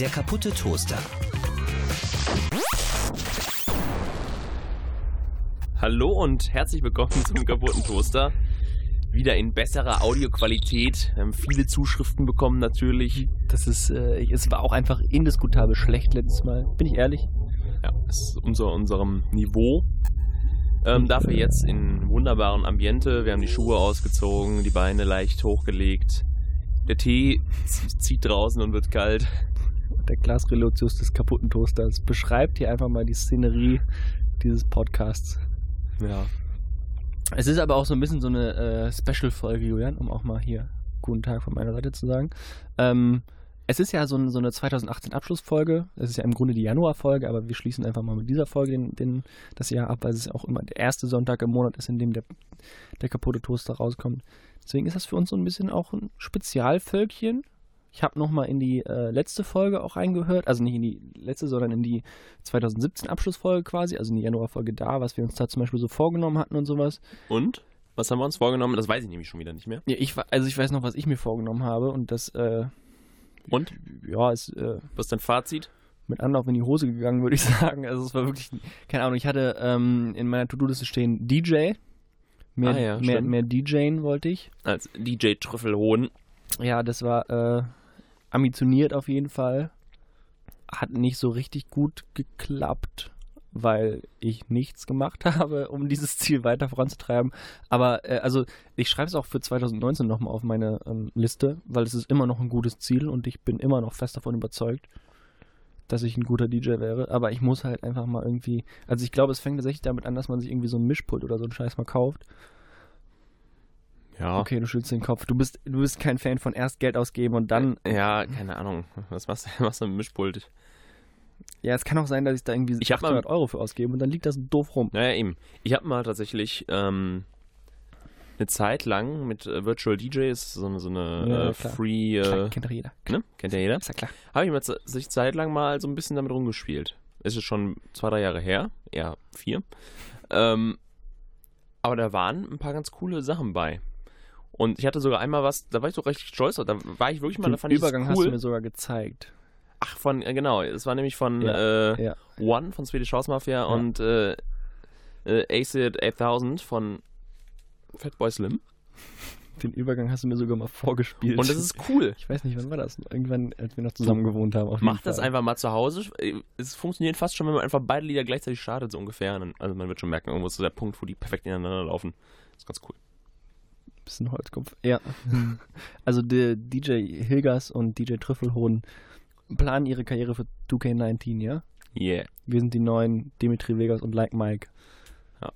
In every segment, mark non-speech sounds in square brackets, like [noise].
Der kaputte Toaster. Hallo und herzlich willkommen zum kaputten Toaster. Wieder in besserer Audioqualität. Wir haben viele Zuschriften bekommen natürlich. Das ist, äh, es war auch einfach indiskutabel schlecht letztes Mal. Bin ich ehrlich? Ja, es ist unser unserem Niveau. Ähm, dafür jetzt in wunderbaren Ambiente. Wir haben die Schuhe ausgezogen, die Beine leicht hochgelegt. Der Tee zieht draußen und wird kalt. Der Glasrelotius des kaputten Toasters beschreibt hier einfach mal die Szenerie dieses Podcasts. Ja. Es ist aber auch so ein bisschen so eine äh, Special-Folge, Julian, um auch mal hier guten Tag von meiner Seite zu sagen. Ähm, es ist ja so, ein, so eine 2018 Abschlussfolge. Es ist ja im Grunde die Januarfolge, aber wir schließen einfach mal mit dieser Folge den, den, das Jahr ab, weil es auch immer der erste Sonntag im Monat ist, in dem der, der kaputte Toaster rauskommt. Deswegen ist das für uns so ein bisschen auch ein Spezialvölkchen. Ich habe nochmal in die äh, letzte Folge auch reingehört, also nicht in die letzte, sondern in die 2017 Abschlussfolge quasi, also in die Januarfolge da, was wir uns da zum Beispiel so vorgenommen hatten und sowas. Und? Was haben wir uns vorgenommen? Das weiß ich nämlich schon wieder nicht mehr. Ja, ich, also ich weiß noch, was ich mir vorgenommen habe und das, äh, Und? ja, ist äh, Was ist dein Fazit? mit Anlauf in die Hose gegangen, würde ich [laughs] sagen. Also es war wirklich, keine Ahnung, ich hatte ähm, in meiner To-Do-Liste stehen DJ. Mehr, Ah ja, mehr, mehr DJen wollte ich. Als DJ Trüffelhohn. Ja, das war äh, ambitioniert auf jeden Fall. Hat nicht so richtig gut geklappt, weil ich nichts gemacht [laughs] habe, um dieses Ziel weiter voranzutreiben. Aber äh, also ich schreibe es auch für 2019 nochmal auf meine ähm, Liste, weil es ist immer noch ein gutes Ziel und ich bin immer noch fest davon überzeugt, dass ich ein guter DJ wäre. Aber ich muss halt einfach mal irgendwie. Also ich glaube, es fängt tatsächlich damit an, dass man sich irgendwie so ein Mischpult oder so einen Scheiß mal kauft. Ja. Okay, du schüttelst den Kopf. Du bist, du bist kein Fan von erst Geld ausgeben und dann Ja, keine Ahnung. Was machst du [laughs] machst du mit dem Mischpult? Ja, es kann auch sein, dass ich da irgendwie Ich hab mal- 800 Euro für ausgebe und dann liegt das doof rum. Naja, eben. Ich habe mal tatsächlich ähm, eine Zeit lang mit äh, Virtual DJs, so eine, so eine Ja, äh, klar. Free, Klar, äh, kennt doch jeder. ne? kennt ja jeder, Ist ja klar. habe ich mal z- sich Zeit lang mal so ein bisschen damit rumgespielt. Ist es schon zwei, drei Jahre her, eher vier. Ähm, aber da waren ein paar ganz coole Sachen bei. Und ich hatte sogar einmal was, da war ich so recht stolz. Da war ich wirklich mal, da Den fand ich Übergang das hast du cool. mir sogar gezeigt. Ach, von, äh, genau, es war nämlich von Ja, äh, ja. One von Swedish House Mafia und äh, äh, Acid 8000 von Fatboy Slim. Den Übergang hast du mir sogar mal vorgespielt. Und das ist cool. Ich weiß nicht, wann war das? Irgendwann, als wir noch zusammen gewohnt haben. Macht das einfach mal zu Hause. Es funktioniert fast schon, wenn man einfach beide Lieder gleichzeitig startet, so ungefähr. Also man wird schon merken, irgendwo ist so der Punkt, wo die perfekt ineinander laufen. Das ist ganz cool. Bisschen Holzkopf. Ja. also der DJ Hilgers und DJ Trüffelhohn planen ihre Karriere für 2K19, ja? Yeah. Wir sind die neuen Dimitri Vegas und Like Mike. Ja.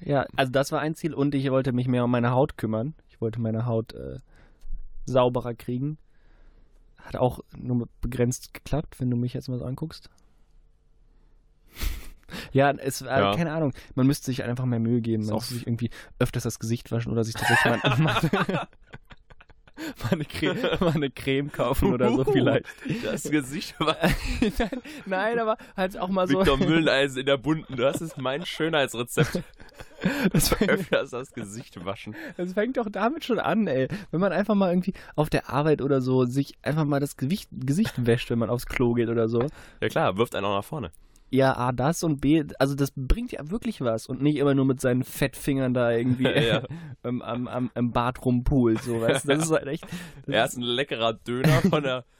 Ja, also das war ein Ziel und ich wollte mich mehr um meine Haut kümmern. Ich wollte meine Haut äh, sauberer kriegen. Hat auch nur begrenzt geklappt, wenn du mich jetzt mal so anguckst. Ja, es war, Ja. keine Ahnung, man müsste sich einfach mehr Mühe geben. Man müsste sich irgendwie öfters das Gesicht waschen oder sich tatsächlich mal, [laughs] mal, [laughs] mal, eine, Creme, mal eine Creme kaufen oder so vielleicht. Das Gesicht war [laughs] nein, nein, aber halt auch mal so. Victor Mülleisen in der bunten. Das ist mein Schönheitsrezept. Das fängt, Öfters das Gesicht waschen. das fängt doch damit schon an, ey. Wenn man einfach mal irgendwie auf der Arbeit oder so sich einfach mal das Gewicht, Gesicht wäscht, wenn man aufs Klo geht oder so. Ja klar, wirft einen auch nach vorne. Ja, A, das und B, also das bringt ja wirklich was und nicht immer nur mit seinen Fettfingern da irgendwie [laughs] Ja. ähm, am, am, am Bad rumpult, so, weißt? Das ist halt echt. Das Erst ein leckerer Döner von der. [laughs]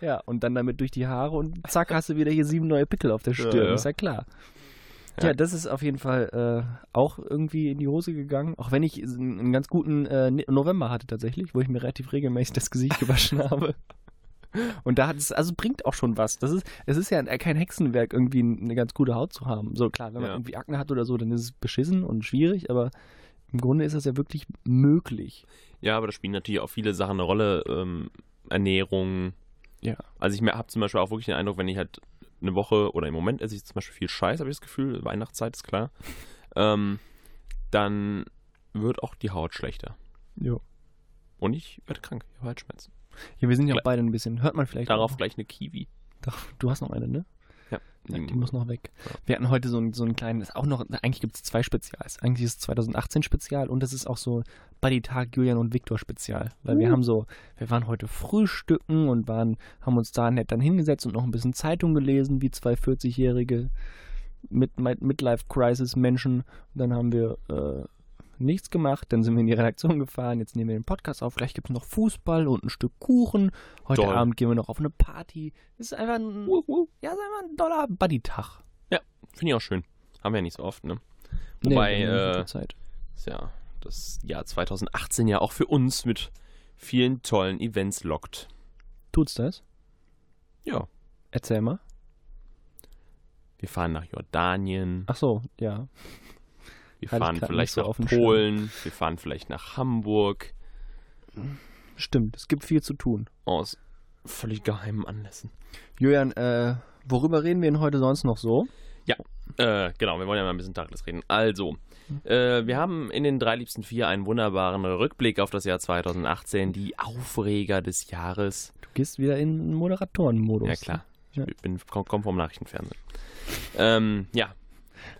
Ja, und dann damit durch die Haare und zack, hast du wieder hier sieben neue Pickel auf der Ja, Stirn, ja. ist ja klar. Ja. Ja, das ist auf jeden Fall äh, auch irgendwie in die Hose gegangen, auch wenn ich einen ganz guten äh, November hatte tatsächlich, wo ich mir relativ regelmäßig das Gesicht [laughs] gewaschen habe. Und da hat es, also bringt auch schon was. Das ist, es ist ja kein Hexenwerk, irgendwie eine ganz gute Haut zu haben. So klar, wenn man Ja. irgendwie Akne hat oder so, dann ist es beschissen und schwierig, aber im Grunde ist es ja wirklich möglich. Ja, aber da spielen natürlich auch viele Sachen eine Rolle. Ähm, Ernährung. Ja. Also ich habe zum Beispiel auch wirklich den Eindruck, wenn ich halt eine Woche oder im Moment esse ich zum Beispiel viel Scheiß, habe ich das Gefühl, Weihnachtszeit ist klar, ähm, dann wird auch die Haut schlechter. Jo. Und ich werde krank, ich habe Halsschmerzen. Ja, wir sind ja auch beide ein bisschen, hört man vielleicht Darauf auch. gleich eine Kiwi. Du hast noch eine, ne? Ja. Ja, die muss noch weg. Ja. Wir hatten heute so ein, so ein kleines, auch noch, eigentlich gibt es zwei Spezials. Eigentlich ist es 2018 Spezial und es ist auch so Buddy-Tag Julian und Viktor Spezial. Weil wir Uh. haben so, wir waren heute frühstücken und waren, haben uns da nett dann hingesetzt und noch ein bisschen Zeitung gelesen, wie zwei 40-jährige mit, Midlife-Crisis-Menschen. Dann haben wir äh, nichts gemacht, dann sind wir in die Redaktion gefahren, jetzt nehmen wir den Podcast auf, gleich gibt es noch Fußball und ein Stück Kuchen. Heute Toll. Abend gehen wir noch auf eine Party. Das ist einfach ein, ja, ist einfach ein doller Buddy-Tag. Finde ich auch schön. Haben wir ja nicht so oft, ne? Nee, Wobei, so äh, Zeit. ist ja das Jahr 2018 ja auch für uns mit vielen tollen Events lockt. Tut's das? Ja. Erzähl mal. Wir fahren nach Jordanien, Ach so, ja. Wir hatte ich fahren vielleicht so nach. Polen, wir fahren vielleicht nach Hamburg Stimmt, es gibt viel zu tun. aus völlig geheimen Anlässen. Julian, äh, worüber reden wir denn heute sonst noch so? Äh, genau, wir wollen ja mal ein bisschen Tacheles reden. Also, äh, wir haben in den drei liebsten vier einen wunderbaren Rückblick auf das Jahr 2018, die Aufreger des Jahres. Du gehst wieder in Moderatorenmodus. Ja, klar. Ja. Ich bin, komm, komm vom Nachrichtenfernsehen. Ähm, ja,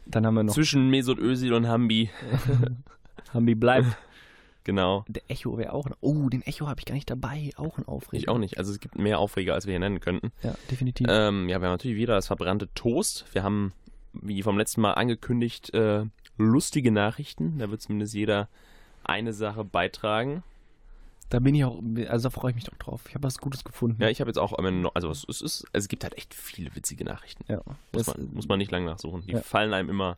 Dann haben wir noch zwischen Mesut Özil und Hambi, [laughs] Hambi bleibt. [laughs] genau. Der Echo wäre auch. Oh, den Echo habe ich gar nicht dabei. Auch ein Aufreger. Ich auch nicht. Also es gibt mehr Aufreger, als wir hier nennen könnten. Ja, definitiv. Ähm, ja, wir haben natürlich wieder das verbrannte Toast. Wir haben, wie vom letzten Mal angekündigt, äh, lustige Nachrichten. Da wird zumindest jeder eine Sache beitragen. Da bin ich auch, also da freue ich mich doch drauf. Ich habe was Gutes gefunden. Ja, ich habe jetzt auch, also es, ist, es gibt halt echt viele witzige Nachrichten. Ja, Muss, das, man, muss man nicht lange nachsuchen. Die Ja. fallen einem immer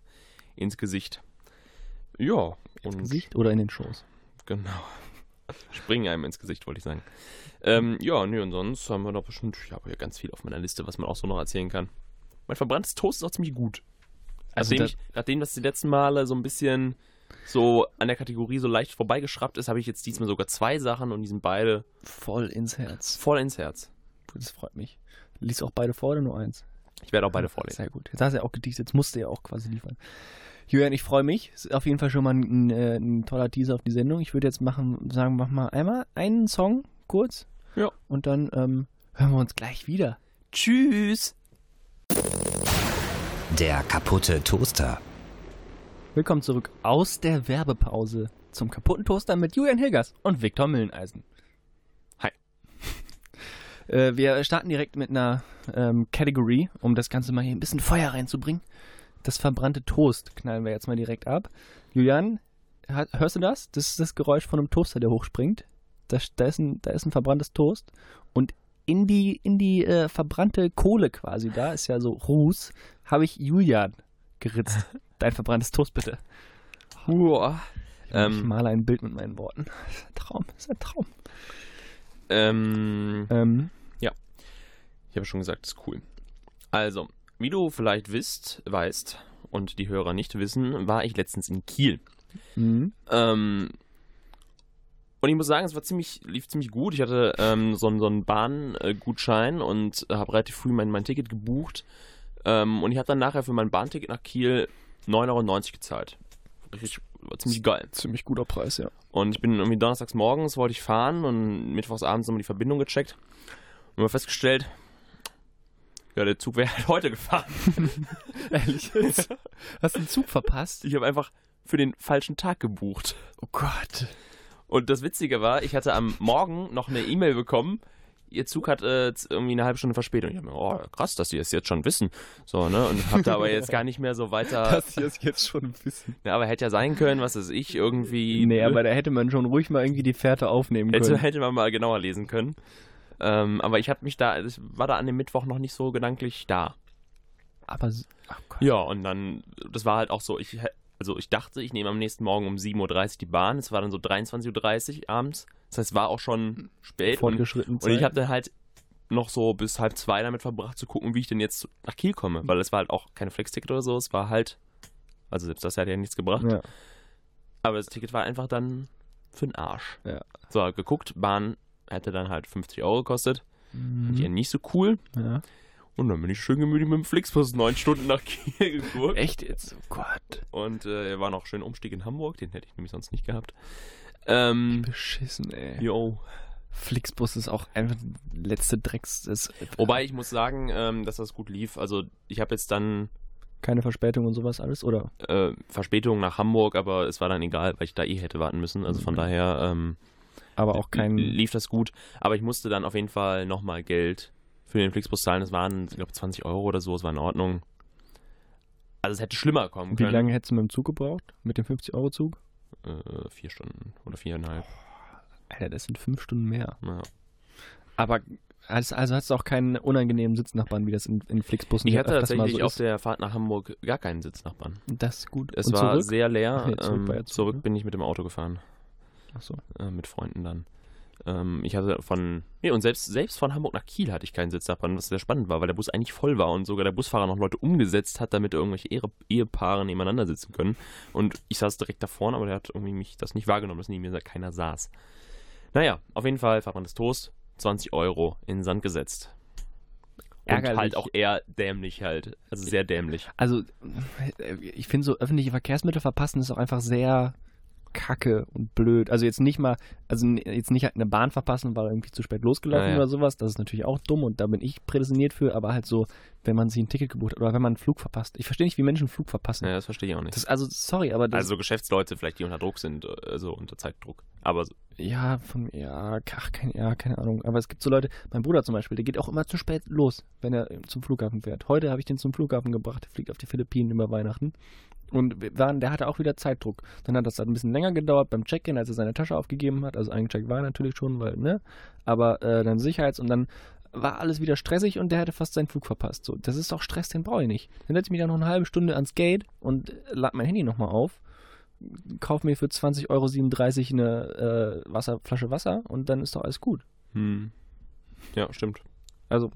ins Gesicht. Ja, ins Gesicht oder in den Schoß. genau. [laughs] Springen einem ins Gesicht, wollte ich sagen. Ähm, ja, nö, und sonst haben wir doch bestimmt, ich habe ja ganz viel auf meiner Liste, was man auch so noch erzählen kann. Mein verbranntes Toast ist auch ziemlich gut. Also nachdem, da- ich, nachdem das die letzten Male so ein bisschen so an der Kategorie so leicht vorbeigeschraubt ist, habe ich jetzt diesmal sogar zwei Sachen und die sind beide Voll ins Herz. voll ins Herz. Das freut mich. Lies auch beide vor oder nur eins? Ich werde auch beide vorlesen. Sehr gut. Jetzt hast du ja auch gedicht, jetzt musst du ja auch quasi liefern. Julian, ich freue mich. Ist auf jeden Fall schon mal ein, äh, ein toller Teaser auf die Sendung. Ich würde jetzt machen, sagen, mach mal einmal einen Song kurz. Ja. Und dann ähm, hören wir uns gleich wieder. Tschüss! Der kaputte Toaster. Willkommen zurück aus der Werbepause zum kaputten Toaster mit Julian Hilgers und Viktor Milleneisen. Hi. [laughs] Äh, wir starten direkt mit einer ähm, Category, um das Ganze mal hier ein bisschen Feuer reinzubringen. Das verbrannte Toast knallen wir jetzt mal direkt ab. Julian, hörst du das? Das ist das Geräusch von einem Toaster, der hochspringt. Da, da, ist, ein, da ist ein verbranntes Toast und in die, in die äh, verbrannte Kohle quasi, da ist ja so Ruß, habe ich Julian geritzt. [laughs] Dein verbranntes Toast bitte. Uah. ich Ähm, male ein Bild mit meinen Worten. Das ist ein Traum, das ist ein Traum. ähm, Ähm, Ich habe schon gesagt, das ist cool. Also, wie du vielleicht wisst, weißt und die Hörer nicht wissen, war ich letztens in Kiel. mhm. Ähm, und ich muss sagen, es war ziemlich, lief ziemlich gut. Ich hatte ähm, so, einen- so einen Bahngutschein und habe relativ früh mein, mein Ticket gebucht. Ähm, und ich habe dann nachher für mein Bahnticket nach Kiel 9,90 Euro gezahlt. Richtig, ziemlich geil. Ziemlich guter Preis, ja. Und ich bin irgendwie donnerstags morgens wollte ich fahren und mittwochs abends nochmal die Verbindung gecheckt und habe festgestellt, ja, der Zug wäre [laughs] halt heute gefahren. [laughs] Ehrlich jetzt? Hast du einen Zug verpasst? Ich habe einfach für den falschen Tag gebucht. Oh Gott. Und das Witzige war, ich hatte am Morgen noch eine E-Mail bekommen. Ihr Zug hat äh, irgendwie eine halbe Stunde Verspätung. Ich hab mir, oh, krass, dass die das jetzt schon wissen. So, ne? Und hab da aber [laughs] jetzt gar nicht mehr so weiter. [laughs] hier ist jetzt schon bisschen. Ja, aber hätte ja sein können, was weiß ich, irgendwie. Nee, aber da hätte man schon ruhig mal irgendwie die Fährte aufnehmen Hätte, können. hätte man mal genauer lesen können. Ähm, aber ich hatte mich da, ich war da an dem Mittwoch noch nicht so gedanklich da. Aber, Gott. Ja, und dann, das war halt auch so, ich, also ich dachte, ich nehme am nächsten Morgen um 7.30 Uhr die Bahn. Es war dann so 23.30 Uhr abends. Das heißt, es war auch schon spät. Und, Fortgeschritten und ich habe dann halt noch so bis halb zwei damit verbracht zu gucken, wie ich denn jetzt nach Kiel komme. Weil es war halt auch keine Flex-Ticket oder so. Es war halt, also selbst das hat ja nichts gebracht. Ja. Aber das Ticket war einfach dann für den Arsch. Ja. So, geguckt, Bahn hätte dann halt 50 Euro gekostet. Mhm. Ja, nicht so cool. ja. Und dann bin ich schön gemütlich mit dem Flixbus neun Stunden nach Kiel [laughs] geguckt. Echt jetzt? Oh Gott. Und äh, war noch schön Umstieg in Hamburg, den hätte ich nämlich sonst nicht gehabt. Ähm, Beschissen, ey. jo. Flixbus ist auch einfach die letzte Drecks. Wobei ich muss sagen, ähm, dass das gut lief. Also ich habe jetzt dann keine Verspätung und sowas alles, oder? äh, Verspätung nach Hamburg, aber es war dann egal, weil ich da eh hätte warten müssen. Also von Okay. daher ähm, Aber auch kein. lief das gut. Aber ich musste dann auf jeden Fall nochmal Geld für den Flixbus zahlen. Das waren, ich glaube, 20 Euro oder so. Es war in Ordnung. Also es hätte schlimmer kommen Wie können. lange hättest du mit dem Zug gebraucht? Mit dem 50-Euro-Zug? Äh, vier Stunden oder viereinhalb. Alter, das sind fünf Stunden mehr. Ja. Aber also, hast du auch keinen unangenehmen Sitznachbarn, wie das in, in Flixbussen Ich hatte tatsächlich so auf der Fahrt nach Hamburg gar keinen Sitznachbarn. Das ist gut. Es Und war zurück? sehr leer. Nee, zurück ähm, Zug, zurück ne? bin ich mit dem Auto gefahren. Ach so. äh, mit Freunden dann. Ähm, ich hatte von, nee, und selbst, selbst von Hamburg nach Kiel hatte ich keinen Sitznachbarn, was sehr spannend war, weil der Bus eigentlich voll war und sogar der Busfahrer noch Leute umgesetzt hat, damit irgendwelche Ehe Ehepaare nebeneinander sitzen können. Und ich saß direkt da vorne, aber der hat irgendwie mich das nicht wahrgenommen, dass neben mir keiner saß. Naja, auf jeden Fall des Toast, 20 Euro in den Sand gesetzt. Und Ärgerlich. halt auch eher dämlich halt. Also sehr dämlich. Also, ich finde so öffentliche Verkehrsmittel verpassen ist auch einfach sehr kacke und blöd. Also jetzt nicht mal, also jetzt nicht halt eine Bahn verpassen, weil irgendwie zu spät losgelaufen Ja, ja. oder sowas, das ist natürlich auch dumm und da bin ich prädestiniert für, aber halt so, wenn man sich ein Ticket gebucht hat oder wenn man einen Flug verpasst. Ich verstehe nicht, wie Menschen einen Flug verpassen. Ja, das verstehe ich auch nicht. Das, also, sorry, aber das, also Geschäftsleute vielleicht, die unter Druck sind, also unter Zeitdruck. Aber so- Ja, von, ja, ach, keine, ja, keine Ahnung. Aber es gibt so Leute, mein Bruder zum Beispiel, der geht auch immer zu spät los, wenn er zum Flughafen fährt. Heute habe ich den zum Flughafen gebracht, der fliegt auf die Philippinen über Weihnachten. Und waren, der hatte auch wieder Zeitdruck. Dann hat das halt ein bisschen länger gedauert beim Check-in, als er seine Tasche aufgegeben hat. Also eingecheckt war er natürlich schon, weil, ne? Aber äh, dann Sicherheits- und dann war alles wieder stressig und der hätte fast seinen Flug verpasst. So, das ist doch Stress, den brauche ich nicht. Dann setze ich mich da noch eine halbe Stunde ans Gate und lade mein Handy nochmal auf kauf mir für 20,37 Euro eine äh, Wasser, Flasche Wasser und dann ist doch alles gut. hm. Ja, stimmt. Also,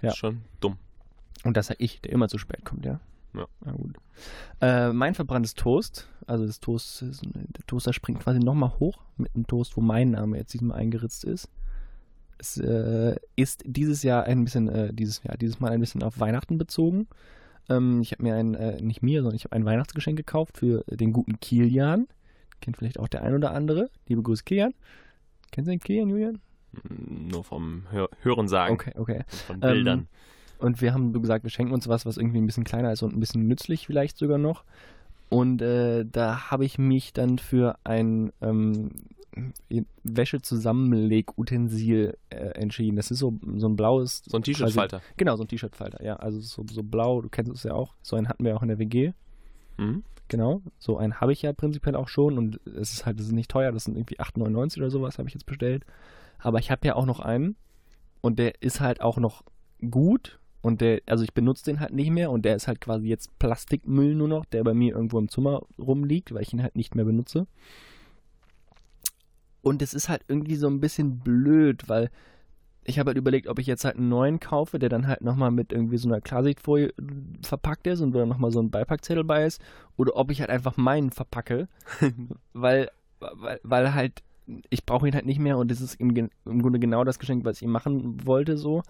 Ja. Ist schon dumm. und das sag ich, der immer zu spät kommt, ja. Ja. Na gut. Äh, mein verbranntes Toast, also das Toast, der Toaster springt quasi nochmal hoch mit einem Toast, wo mein Name jetzt diesmal eingeritzt ist. Es äh, ist dieses Jahr ein bisschen, äh, dieses Jahr, dieses Mal ein bisschen auf Weihnachten bezogen. Ähm, ich habe mir ein, äh, nicht mir, sondern ich habe ein Weihnachtsgeschenk gekauft für den guten Kilian. Kennt vielleicht auch der ein oder andere. Liebe Grüße, Kilian. Kennst du den Kilian, Julian? Hm, Nur vom Hör Hören sagen. Okay, okay. Von Ähm, Bildern. Und wir haben gesagt, wir schenken uns was, was irgendwie ein bisschen kleiner ist und ein bisschen nützlich vielleicht sogar noch. Und äh, da habe ich mich dann für ein ähm, Wäsche-Zusammenleg-Utensil äh, entschieden. Das ist so, so ein blaues. so ein T-Shirt-Falter. Genau, so ein T-Shirt-Falter, ja. Also so, so blau, du kennst es ja auch. So einen hatten wir auch in der WG. Mhm. Genau, so einen habe ich ja prinzipiell auch schon und es ist halt, das ist nicht teuer, das sind irgendwie 8,99 oder sowas, habe ich jetzt bestellt. Aber ich habe ja auch noch einen und der ist halt auch noch gut und der, also ich benutze den halt nicht mehr und der ist halt quasi jetzt Plastikmüll nur noch, der bei mir irgendwo im Zimmer rumliegt, weil ich ihn halt nicht mehr benutze. Und es ist halt irgendwie so ein bisschen blöd, weil ich habe halt überlegt, ob ich jetzt halt einen neuen kaufe, der dann halt nochmal mit irgendwie so einer Klarsichtfolie verpackt ist und wo dann nochmal so ein Beipackzettel bei ist, oder ob ich halt einfach meinen verpacke, [laughs] weil, weil, weil halt, ich brauche ihn halt nicht mehr und das ist im, im Grunde genau das Geschenk, was ich ihm machen wollte, so.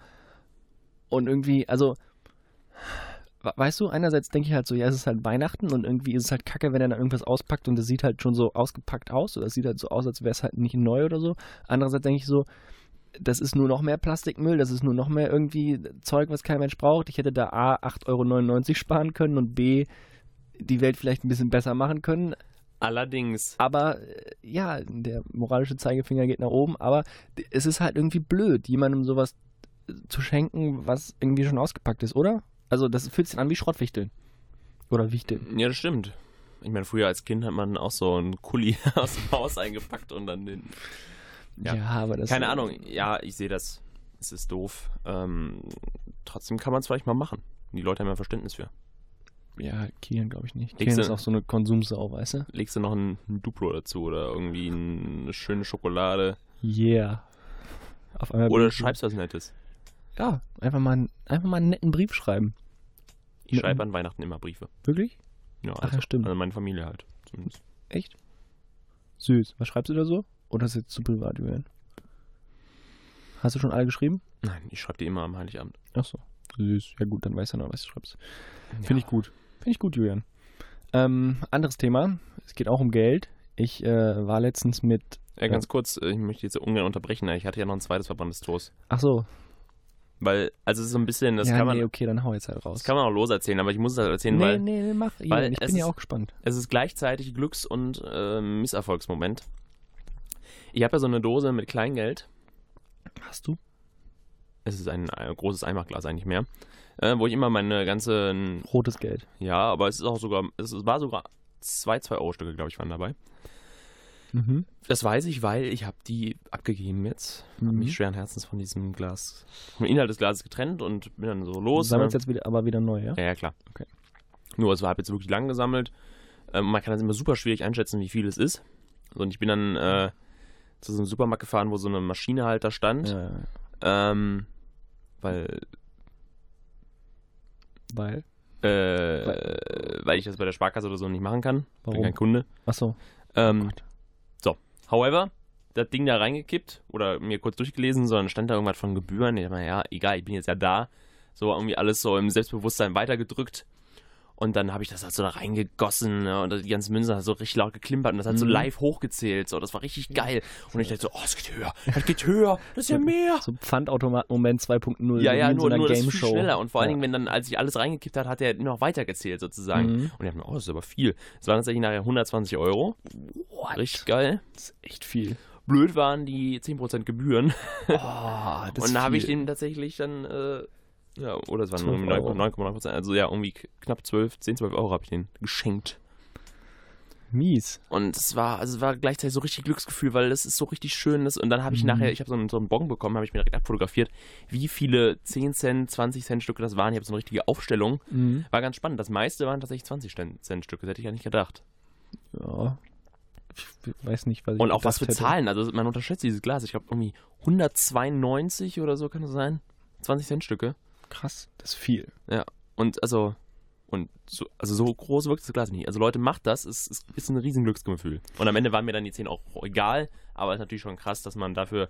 Und irgendwie, also, weißt du, einerseits denke ich halt so, ja, es ist halt Weihnachten und irgendwie ist es halt kacke, wenn er dann irgendwas auspackt und das sieht halt schon so ausgepackt aus, oder es sieht halt so aus, als wäre es halt nicht neu oder so. Andererseits denke ich so, das ist nur noch mehr Plastikmüll, das ist nur noch mehr irgendwie Zeug, was kein Mensch braucht. Ich hätte da A, 8,99 Euro sparen können und B, die Welt vielleicht ein bisschen besser machen können. Allerdings. Aber äh, ja, der moralische Zeigefinger geht nach oben, aber es ist halt irgendwie blöd, jemandem sowas zu schenken, was irgendwie schon ausgepackt ist, oder? Also das fühlt sich an wie Schrottwichteln. Oder Wichteln. Ja, das stimmt. Ich meine, früher als Kind hat man auch so einen Kuli [laughs] aus dem Haus eingepackt und dann den. Ja. aber das Keine Ahnung, ja, ich sehe das. Es ist doof. Ähm, trotzdem kann man es vielleicht mal machen. Die Leute haben ja Verständnis für. Ja, Kilian glaube ich nicht. Du- ist auch so eine Konsumsau, weißt du? Legst du noch ein, ein Duplo dazu oder irgendwie eine schöne Schokolade. Yeah. Auf einmal Oder schreibst was Nettes. Ja, einfach mal, einfach mal einen netten Brief schreiben. Ich schreibe an Weihnachten immer Briefe. Wirklich? Ja, Ach also, ja, stimmt. An meine Familie halt. Zumindest. Echt? Süß. Was schreibst du da so? Oder ist jetzt zu privat, Julian? Hast du schon alle geschrieben? Nein, ich schreibe die immer am Heiligabend. Ach so. Süß. Ja gut, dann weiß er noch, was du schreibst. Finde ich gut. Finde ich gut, Julian. Ähm, anderes Thema. Es geht auch um Geld. Ich äh, war letztens mit. Ja, ganz kurz, äh, ich möchte jetzt ungern unterbrechen, ich hatte ja noch ein zweites verbranntes Toast. Ach so. Weil, also es ist so ein bisschen, das ja, kann man, nee, okay, dann hau jetzt halt raus. das kann man auch loserzählen, aber ich muss es halt erzählen, nee, weil nee, mach. weil ich bin ja auch gespannt. es ist gleichzeitig Glücks- und äh, Misserfolgsmoment. Ich habe ja so eine Dose mit Kleingeld. Hast du? Es ist ein, äh, großes Einmachglas eigentlich mehr. Äh, wo ich immer meine ganzen, Rotes Geld. ja, aber es ist auch sogar, es war sogar zwei 2-Euro-Stücke, glaube ich, waren dabei. Mhm. Das weiß ich, weil ich habe die abgegeben jetzt. Habe Mhm. mich schweren Herzens von diesem Glas, vom Inhalt des Glases getrennt und bin dann so Du los. sammelst ne? jetzt wieder, aber wieder neu, ja? Ja, ja, klar. Okay. Nur, es war jetzt wirklich lang gesammelt. Ähm, man kann das immer super schwierig einschätzen, wie viel es ist. Und ich bin dann äh, zu so einem Supermarkt gefahren, wo so eine Maschine halt da stand. Ja, ja. Ähm, weil, Weil? äh, weil ich das bei der Sparkasse oder so nicht machen kann. Bin Warum? kein Kunde. Ach so. Ähm, Gott. However, das Ding da reingekippt oder mir kurz durchgelesen, sondern stand da irgendwas von Gebühren. Ich dachte, ja, egal, ich bin jetzt ja da. So irgendwie alles so im Selbstbewusstsein weitergedrückt. Und dann habe ich das halt so da reingegossen ne, und die ganzen Münzen hat so richtig laut geklimpert und das hat so Mhm. live hochgezählt. So, das war richtig geil. Und ich dachte so, oh, es geht höher, es geht höher, das ist ja [laughs] mehr. So Pfandautomat-Moment 2.0. Ja, so ja, nur, so nur Game Show. schneller. Und vor allen. Dingen, wenn dann, als ich alles reingekippt hat, hat er noch weiter gezählt sozusagen. Mhm. Und ich dachte mir, oh, das ist aber viel. Es waren tatsächlich nachher 120 Euro. Richtig geil. Das ist echt viel. Blöd waren die 10% Gebühren. Oh, [laughs] und da habe ich den tatsächlich dann, äh, ja, oder es waren 12 irgendwie Euro. 9,9%, also ja, irgendwie knapp 12, 10, 12 Euro habe ich den geschenkt. Mies. Und es war, also es war gleichzeitig so richtig Glücksgefühl, weil das ist so richtig schön. Das, und dann habe ich Mhm. nachher, ich habe so einen, so einen Bon bekommen, habe ich mir direkt abfotografiert, wie viele 10 Cent, 20 Cent Stücke das waren. Ich habe so eine richtige Aufstellung. Mhm. War ganz spannend. Das meiste waren tatsächlich 20 Cent Stücke, das hätte ich ja nicht gedacht. Ja. Ich weiß nicht, was ich Und auch was für hätte. Zahlen. Also man unterschätzt dieses Glas. Ich glaube irgendwie 192 oder so kann das sein. 20 Cent Stücke. Krass, das ist viel. Und also, und so, also so groß wirkt das Glas nicht. Also Leute, macht das, es, es ist ein riesen Glücksgefühl. Und am Ende waren mir dann die 10 auch egal, aber es ist natürlich schon krass, dass man dafür,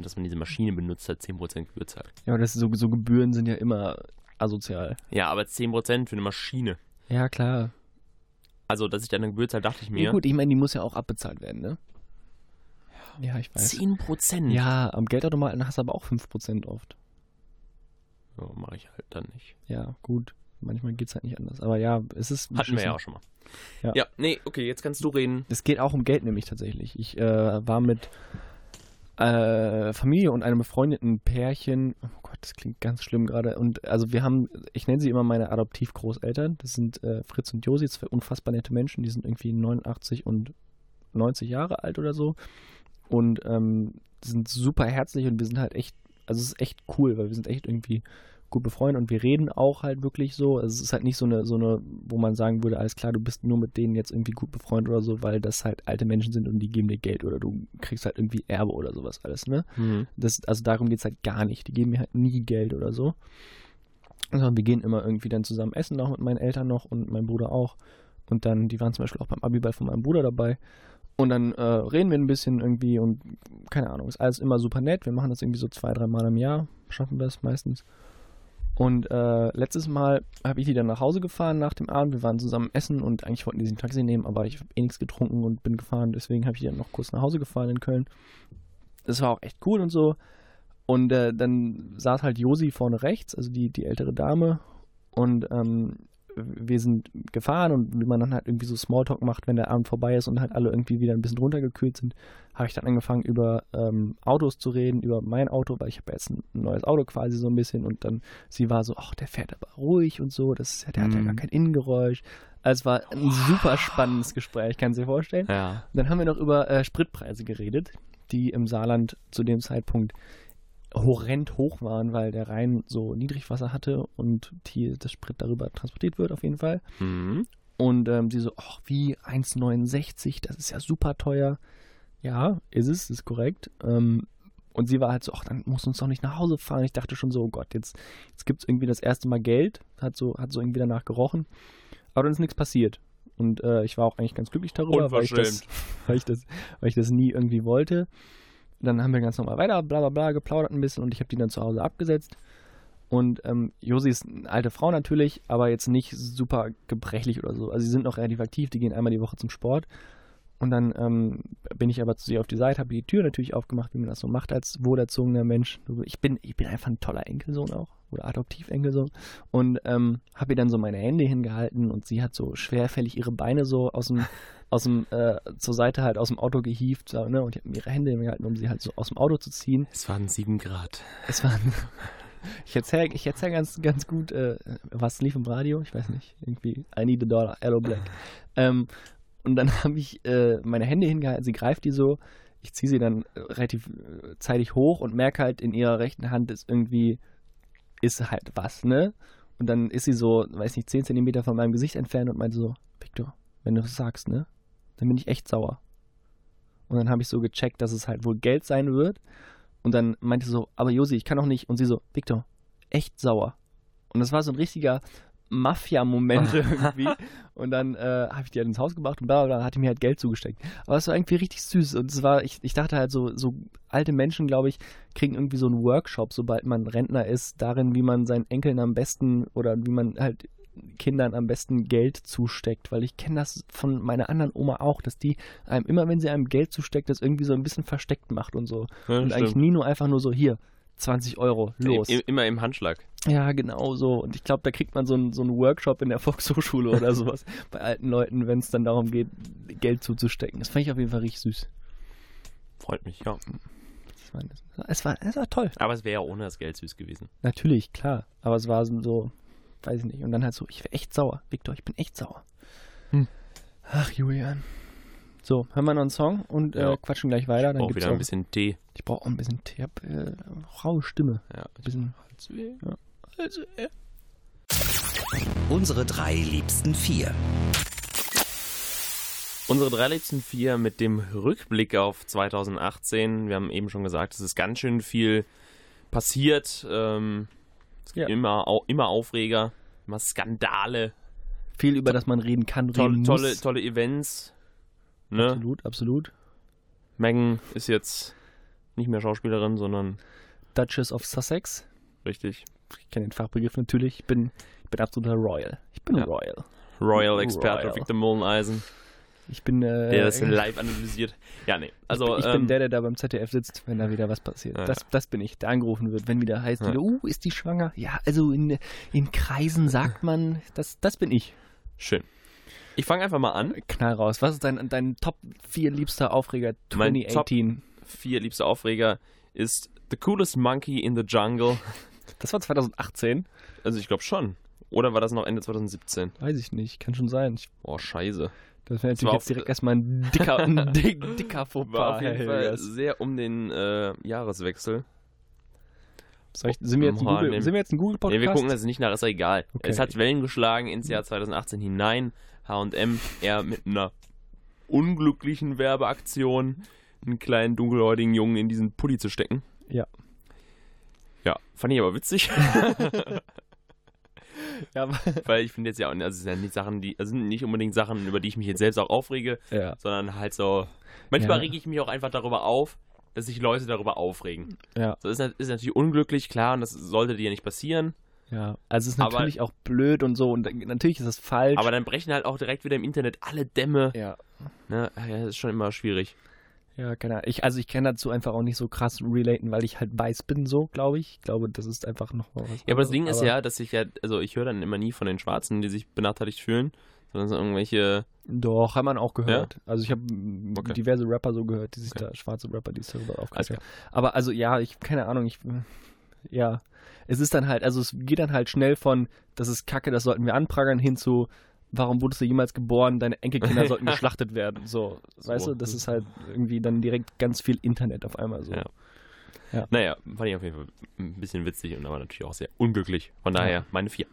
dass man diese Maschine benutzt hat, 10% Gebühr zahlt. Ja, aber das ist so, so Gebühren sind ja immer asozial. Ja, aber 10% für eine Maschine. Ja, klar. Also, dass ich dann eine Gebühr zahle, dachte ich Ja, mir. gut, ich meine, die muss ja auch abbezahlt werden, ne? Ja, ich weiß. 10%? Ja, am Geldautomaten hast du aber auch 5% oft. So, mache ich halt dann nicht. Ja, gut. Manchmal geht's halt nicht anders. Aber ja, es ist. Hatten wir ja auch schon mal. Ja. ja, nee, okay, jetzt kannst du reden. Es geht auch um Geld nämlich tatsächlich. Ich äh, war mit äh, Familie und einem befreundeten Pärchen. Oh Gott, das klingt ganz schlimm gerade. Und also wir haben, ich nenne sie immer meine Adoptivgroßeltern. Das sind äh, Fritz und Josi, zwei unfassbar nette Menschen. Die sind irgendwie 89 und 90 Jahre alt oder so. Und ähm, sind super herzlich und wir sind halt echt, also es ist echt cool, weil wir sind echt irgendwie gut befreundet und wir reden auch halt wirklich so. Also es ist halt nicht so eine, so eine, wo man sagen würde, alles klar, du bist nur mit denen jetzt irgendwie gut befreundet oder so, weil das halt alte Menschen sind und die geben dir Geld oder du kriegst halt irgendwie Erbe oder sowas alles, ne? Mhm. Das, also darum geht es halt gar nicht. Die geben mir halt nie Geld oder so. Sondern wir gehen immer irgendwie dann zusammen essen, auch mit meinen Eltern noch und meinem Bruder auch. Und dann, die waren zum Beispiel auch beim Abiball von meinem Bruder dabei. Und dann äh, reden wir ein bisschen irgendwie und keine Ahnung, ist alles immer super nett. Wir machen das irgendwie so zwei, drei Mal im Jahr, schaffen es meistens. Und äh, letztes Mal habe ich die dann nach Hause gefahren nach dem Abend. Wir waren zusammen essen und eigentlich wollten die sich ein Taxi nehmen, aber ich habe eh nichts getrunken und bin gefahren. Deswegen habe ich die dann noch kurz nach Hause gefahren in Köln. Das war auch echt cool und so. Und äh, dann saß halt Josi vorne rechts, also die, die ältere Dame. Und ähm, wir sind gefahren und wie man dann halt irgendwie so Smalltalk macht, wenn der Abend vorbei ist und halt alle irgendwie wieder ein bisschen runtergekühlt sind, habe ich dann angefangen über ähm, Autos zu reden, über mein Auto, weil ich habe jetzt ein neues Auto quasi so ein bisschen und dann sie war so, ach, der fährt aber ruhig und so, das ist, ja- der hat ja Mhm. gar kein Innengeräusch. Also es war ein super spannendes Gespräch, kannst du dir vorstellen. Ja. Dann haben wir noch über äh, Spritpreise geredet, die im Saarland zu dem Zeitpunkt horrend hoch waren, weil der Rhein so Niedrigwasser hatte und die, das Sprit darüber transportiert wird auf jeden Fall. Mhm. Und ähm, sie so, ach, wie 1,69, das ist ja super teuer. Ja, ist es, ist korrekt. Ähm, und sie war halt so, ach, dann muss uns doch nicht nach Hause fahren. Ich dachte schon so, oh Gott, jetzt, jetzt gibt es irgendwie das erste Mal Geld. Hat so, hat so irgendwie danach gerochen. Aber dann ist nichts passiert. Und äh, ich war auch eigentlich ganz glücklich darüber, weil ich, das, [laughs] weil, ich das, weil ich das nie irgendwie wollte. Dann haben wir ganz normal weiter, bla bla bla, geplaudert ein bisschen und ich habe die dann zu Hause abgesetzt. Und ähm, Josi ist eine alte Frau natürlich, aber jetzt nicht super gebrechlich oder so. Also sie sind noch relativ aktiv, die gehen einmal die Woche zum Sport. Und dann ähm, bin ich aber zu ihr auf die Seite, habe die Tür natürlich aufgemacht, wie man das so macht als wohlerzogener Mensch. Ich bin, ich bin einfach ein toller Enkelsohn auch oder Adoptivenkelsohn und ähm, habe ihr dann so meine Hände hingehalten und sie hat so schwerfällig ihre Beine so aus dem [laughs] aus dem äh, zur Seite halt aus dem Auto gehievt so, ne? und ich habe ihre Hände hingehalten, um sie halt so aus dem Auto zu ziehen. Es waren sieben Grad. Es waren [laughs] ich erzähle ich erzähl ganz, ganz gut, äh, was lief im Radio, ich weiß nicht, irgendwie I need a dollar, Hello Black. [laughs] ähm, und dann [laughs] habe ich äh, meine Hände hingehalten, sie greift die so, ich ziehe sie dann äh, relativ äh, zeitig hoch und merke halt, in ihrer rechten Hand ist irgendwie, ist halt was, ne? Und dann ist sie so, weiß nicht, 10 Zentimeter von meinem Gesicht entfernt und meinte so, Victor, wenn du das sagst, ne? Dann bin ich echt sauer. Und dann habe ich so gecheckt, dass es halt wohl Geld sein wird. Und dann meinte sie so, aber Josi, ich kann auch nicht. Und sie so, Victor, echt sauer. Und das war so ein richtiger Mafia-Moment [laughs] irgendwie. Und dann äh, habe ich die halt ins Haus gebracht und bla bla, hat die mir halt Geld zugesteckt. Aber es war irgendwie richtig süß. Und es war, ich, ich dachte halt so, so alte Menschen, glaube ich, kriegen irgendwie so einen Workshop, sobald man Rentner ist, darin, wie man seinen Enkeln am besten oder wie man halt Kindern am besten Geld zusteckt, weil ich kenne das von meiner anderen Oma auch, dass die einem immer, wenn sie einem Geld zusteckt, das irgendwie so ein bisschen versteckt macht und so. Ja, und eigentlich nie nur einfach nur so, hier, 20 Euro, los. I- Immer im Handschlag. Ja, genau so. Und ich glaube, da kriegt man so einen so Workshop in der [laughs] Volkshochschule oder sowas [laughs] bei alten Leuten, wenn es dann darum geht, Geld zuzustecken. Das fand ich auf jeden Fall richtig süß. Freut mich, ja. Das war, es, war, es war toll. Aber es wäre ja ohne das Geld süß gewesen. Natürlich, klar. Aber es war so, weiß ich nicht. Und dann halt so, ich wäre echt sauer. Victor, ich bin echt sauer. Hm. Ach, Julian. So, hören wir noch einen Song und äh, Ja. quatschen gleich weiter. Dann Auch gibt's wieder ein auch, bisschen Tee. ich brauche auch ein bisschen Tee. Ich hab äh, raue Stimme. Ja, Ein bisschen. Halsweh. Also, äh, Unsere drei liebsten vier. Unsere drei letzten vier mit dem Rückblick auf 2018. Wir haben eben schon gesagt, es ist ganz schön viel passiert. Ähm, es gibt Ja. immer, au, immer Aufreger, immer Skandale, viel, über das man reden kann, tolle, reden tolle, muss. tolle Events. Ne? Absolut, absolut. Megan ist jetzt nicht mehr Schauspielerin, sondern Duchess of Sussex. richtig Ich kenne den Fachbegriff natürlich. Ich bin, ich bin absoluter Royal. Ich bin Ja. Royal. Royal Experte Royal. Victor Mulleneisen, Ich bin, äh, der das [laughs] live analysiert. Ja, nee. Also, ich ähm, bin der, der da beim ZDF sitzt, wenn da wieder was passiert. Ja, das, das bin ich, der angerufen wird, wenn wieder heißt, Ja. wieder, uh, ist die schwanger? Ja, also in, in Kreisen sagt man, das, das bin ich. schön. Ich fange einfach mal an. Knall raus. Was ist dein, dein Top 4 liebster Aufreger Mein 2018? Vier liebster Aufreger ist The Coolest Monkey in the Jungle. Das war 2018? Also ich glaube schon. Oder war das noch Ende 2017? Weiß ich nicht, kann schon sein. Ich, Boah, scheiße. Das wäre natürlich jetzt direkt erstmal ein [laughs] dicker, ein [laughs] dick, dicker Fauxpas. auf jeden Fall Hilgers. sehr um den äh, Jahreswechsel. Ich, sind, wir jetzt ein Boah, Google, sind wir jetzt ein Google-Podcast? Nee, wir gucken das nicht nach, ist ja egal. Okay. Es hat Wellen geschlagen ins Jahr 2018 hinein. H&M eher mit einer unglücklichen Werbeaktion einen kleinen dunkelhäutigen Jungen in diesen Pulli zu stecken. Ja. Ja, fand ich aber witzig, [laughs] [laughs] ja, aber- weil ich finde jetzt ja, auch- also es sind ja nicht Sachen, die, also sind nicht unbedingt Sachen, über die ich mich jetzt selbst auch aufrege, ja. sondern halt so, manchmal Ja. rege ich mich auch einfach darüber auf, dass sich Leute darüber aufregen. Ja. So ist, ist natürlich unglücklich, klar, und das sollte dir nicht passieren, Ja, also es ist Aber- natürlich auch blöd und so und natürlich ist das falsch. aber dann brechen halt auch direkt wieder im Internet alle Dämme. ja, Ne? Ja, das ist schon immer schwierig. Ja, keine Ahnung. Ich, also ich kann dazu einfach auch nicht so krass relaten, weil ich halt weiß bin, so, glaube ich. Ich glaube, das ist einfach noch was. Ja, aber das. Ding ist ja, dass ich ja, also ich höre dann immer nie von den Schwarzen, die sich benachteiligt fühlen, sondern so irgendwelche, Doch, hat man auch gehört. Also ich habe Okay. diverse Rapper so gehört, die sich Okay. da, schwarze Rapper, die sich darüber aufgeregt haben. Aber also ja, ich, keine Ahnung, ich, ja, es ist dann halt, also es geht dann halt schnell von, das ist Kacke, das sollten wir anprangern, hin zu, warum wurdest du jemals geboren, deine Enkelkinder [laughs] sollten geschlachtet werden. So, weißt So. du, das ist halt irgendwie dann direkt ganz viel Internet auf einmal so. Ja. naja, fand ich auf jeden Fall ein bisschen witzig und aber natürlich auch sehr unglücklich. Von daher, meine vier.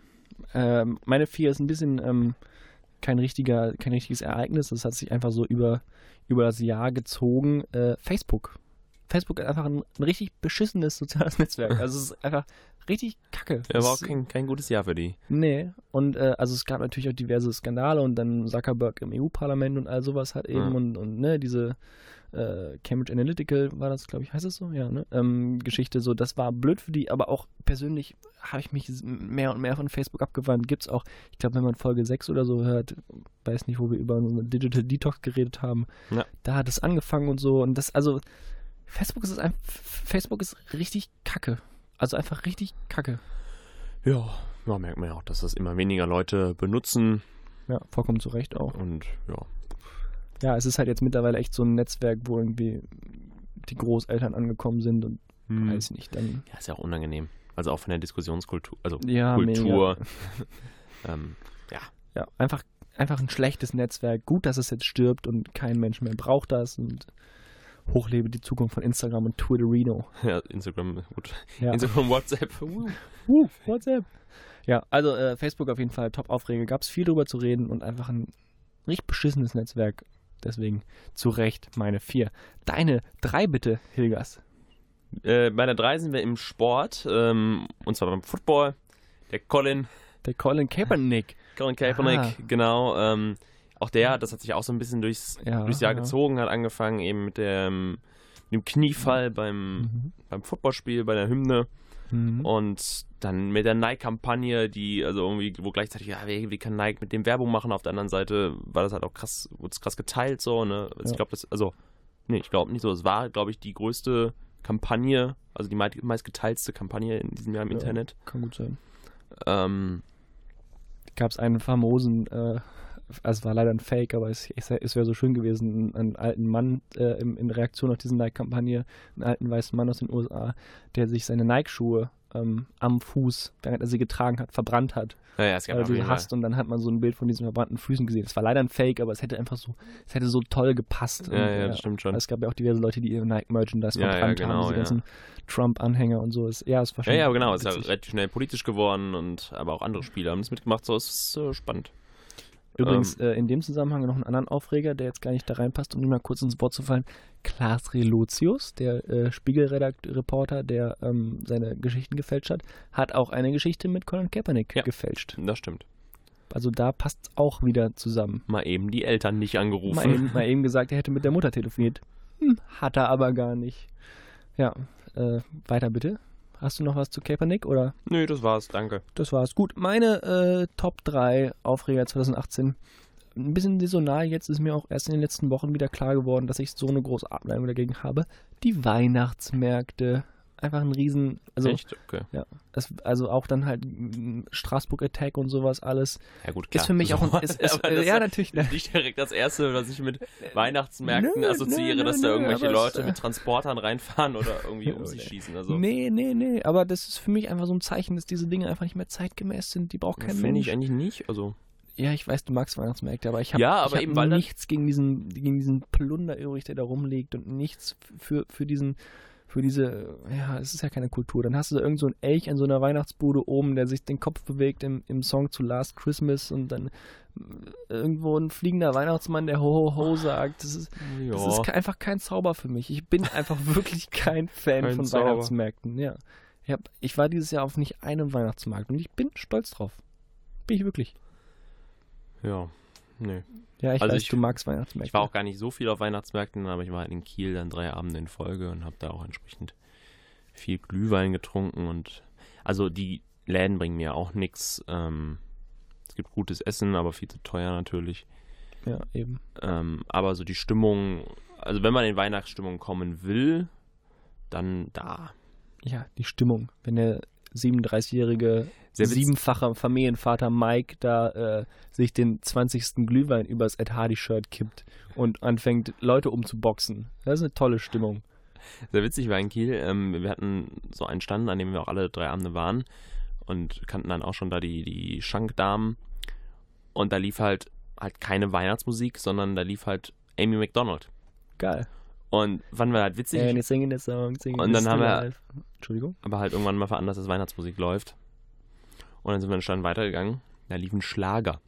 Ähm, meine vier ist ein bisschen ähm, kein richtiger, kein richtiges Ereignis. Das hat sich einfach so über, über das Jahr gezogen. Äh, Facebook. Facebook ist einfach ein, ein richtig beschissenes [laughs] soziales Netzwerk. [laughs] Also es ist einfach richtig kacke. Ja, war auch kein, kein gutes Jahr für die. Nee, und äh, also es gab natürlich auch diverse Skandale und dann Zuckerberg im EU-Parlament und all sowas hat eben Ja. und, und ne, diese äh, Cambridge Analytical war das, glaube ich, heißt es so? Ja, ne? Ähm, Geschichte, so, das war blöd für die, aber auch persönlich habe ich mich mehr und mehr von Facebook abgewandt. Gibt's auch, ich glaube, wenn man Folge 6 oder so hört, weiß nicht, wo wir über so eine Digital Detox geredet haben, Ja. da hat es angefangen und so und das, also Facebook ist einfach, Facebook ist richtig kacke. Also einfach richtig kacke. Ja, ja, merkt man ja auch, dass das immer weniger Leute benutzen Ja, vollkommen zu Recht auch. und ja. Ja, es ist halt jetzt mittlerweile echt so ein Netzwerk, wo irgendwie die Großeltern angekommen sind und Hm. weiß nicht, dann. Ja, ist ja auch unangenehm. Also auch von der Diskussionskultur, also Ja, Kultur. [laughs] ähm, Ja, einfach, einfach ein schlechtes Netzwerk. Gut, dass es jetzt stirbt und kein Mensch mehr braucht das und hochlebe die Zukunft von Instagram und Twitterino. ja, Instagram, gut. Ja. Instagram, WhatsApp. [laughs] uh. Uh, WhatsApp. Ja, also äh, Facebook auf jeden Fall Top-Aufreger. Gab es viel drüber zu reden und einfach ein richtig beschissenes Netzwerk. Deswegen zu Recht meine vier. Deine drei bitte, Hilgas. Äh, bei der 3 sind wir im Sport, ähm, und zwar beim Football. Der Colin, Der Colin Kaepernick. Colin Kaepernick, Ah. genau. Ähm, auch der, das hat sich auch so ein bisschen durchs, Ja, durchs Jahr ja. gezogen, hat angefangen eben mit dem, mit dem Kniefall beim, Mhm. beim Footballspiel, bei der Hymne. Mhm. Und dann mit der Nike-Kampagne, die, also irgendwie, wo gleichzeitig, ja, wie, wie kann Nike mit dem Werbung machen? Auf der anderen Seite war das halt auch krass, wurde es krass geteilt, so, ne? Also Ja. Ich glaube, das, also, nee, ich glaube nicht so. Es war, glaube ich, die größte Kampagne, also die mei- meistgeteiltste Kampagne in diesem Jahr im Ja. Internet. Kann gut sein. Ähm, Gab es einen famosen, äh, also es war leider ein Fake, aber es, es, wäre so schön gewesen, einen, alten Mann äh, in, in Reaktion auf diese Nike-Kampagne, einen alten weißen Mann aus den USA, der sich seine Nike-Schuhe ähm, am Fuß, während er sie getragen hat, verbrannt hat, naja, es gab weil Fall. hasst und dann hat man so ein Bild von diesen verbrannten Füßen gesehen. Es war leider ein Fake, aber es hätte einfach so, es hätte so toll gepasst. Ja, und, ja, äh, das stimmt schon. Es gab ja auch diverse Leute, die ihre Nike-Merchandise Ja, ja, verbrannt genau, haben, diese ja. ganzen Trump-Anhänger und so. Ja, es war schon Ja, ja, genau, es ist ja witzig. relativ schnell politisch geworden und aber auch andere Spieler haben es mitgemacht, so es ist äh, spannend. Übrigens, Ähm. äh, in dem Zusammenhang noch einen anderen Aufreger, der jetzt gar nicht da reinpasst, um ihm mal kurz ins Wort zu fallen. Klaas Relotius, der äh, Spiegelreporter, der ähm, seine Geschichten gefälscht hat, hat auch eine Geschichte mit Colin Kaepernick Ja. gefälscht. Das stimmt. Also da passt auch wieder zusammen. Mal eben die Eltern nicht angerufen. Mal eben, mal eben gesagt, er hätte mit der Mutter telefoniert. Hm, hat er aber gar nicht. Ja, äh, weiter bitte. Hast du noch was zu Kaepernick oder? Nö, das war's, danke. Das war's. Gut, meine äh, Top 3 Aufreger 2018. Ein bisschen saisonal jetzt ist mir auch erst in den letzten Wochen wieder klar geworden, dass ich so eine große Abneigung dagegen habe. Die Weihnachtsmärkte. Einfach ein Riesen. Also, Echt? Okay. das, also auch dann halt Straßburg Attack und sowas alles. Ja gut, klar. Ist für mich auch ein. [laughs] So, Ist, [laughs] ist, ja, natürlich. ne. nicht direkt das erste, was ich mit Weihnachtsmärkten Nö, assoziiere, nö, dass nö, da irgendwelche Leute äh, mit Transportern reinfahren oder irgendwie [laughs] um sich schießen. Also Nee, nee, nee. Aber das ist für mich einfach so ein Zeichen, dass diese Dinge einfach nicht mehr zeitgemäß sind. Die braucht kein finde Mensch. ich eigentlich nicht. Also Ja, ich weiß, du magst Weihnachtsmärkte, aber ich habe Ja, hab nichts gegen diesen, gegen diesen Plunder übrig, der da rumliegt und nichts für, für diesen, für diese, ja, es ist ja keine Kultur. Dann hast du da irgend so einen Elch an so einer Weihnachtsbude oben, der sich den Kopf bewegt im, im Song zu Last Christmas und dann äh, irgendwo ein fliegender Weihnachtsmann, der Ho Ho Ho sagt. Das ist, ja. das ist einfach kein Zauber für mich. Ich bin einfach [laughs] wirklich kein Fan Kein von Zauber. Weihnachtsmärkten. Ja. Ich, hab, ich war dieses Jahr auf nicht einem Weihnachtsmarkt und ich bin stolz drauf. Bin ich wirklich. ja. Nee. Ja, ich Also weiß, ich- du magst Weihnachtsmärkte. Ich war auch gar nicht so viel auf Weihnachtsmärkten, aber ich war halt in Kiel dann drei Abende in Folge und habe da auch entsprechend viel Glühwein getrunken und also die Läden bringen mir auch nichts. Ähm, es gibt gutes Essen, aber viel zu teuer natürlich. Ja, eben. Ähm, aber so die Stimmung, also wenn man in Weihnachtsstimmung kommen will, dann da. Ja, die Stimmung. Wenn der 37-jährige, Sehr witz- siebenfache Familienvater Mike da äh, sich den 20. Glühwein übers Ed Hardy-Shirt kippt und anfängt, Leute umzuboxen. Das ist eine tolle Stimmung. Sehr witzig war in Kiel. Ähm, wir hatten so einen Stand, an dem wir auch alle drei Abende waren und kannten dann auch schon da die, die Schankdamen. Und da lief halt halt keine Weihnachtsmusik, sondern da lief halt Amy McDonald. Geil. Und fanden wir halt witzig, And it's singing the song, singing Und dann haben wir-. Entschuldigung. aber halt irgendwann mal veranlasst, dass Weihnachtsmusik läuft. Und dann sind wir Stand weitergegangen. Da lief ein Schlager.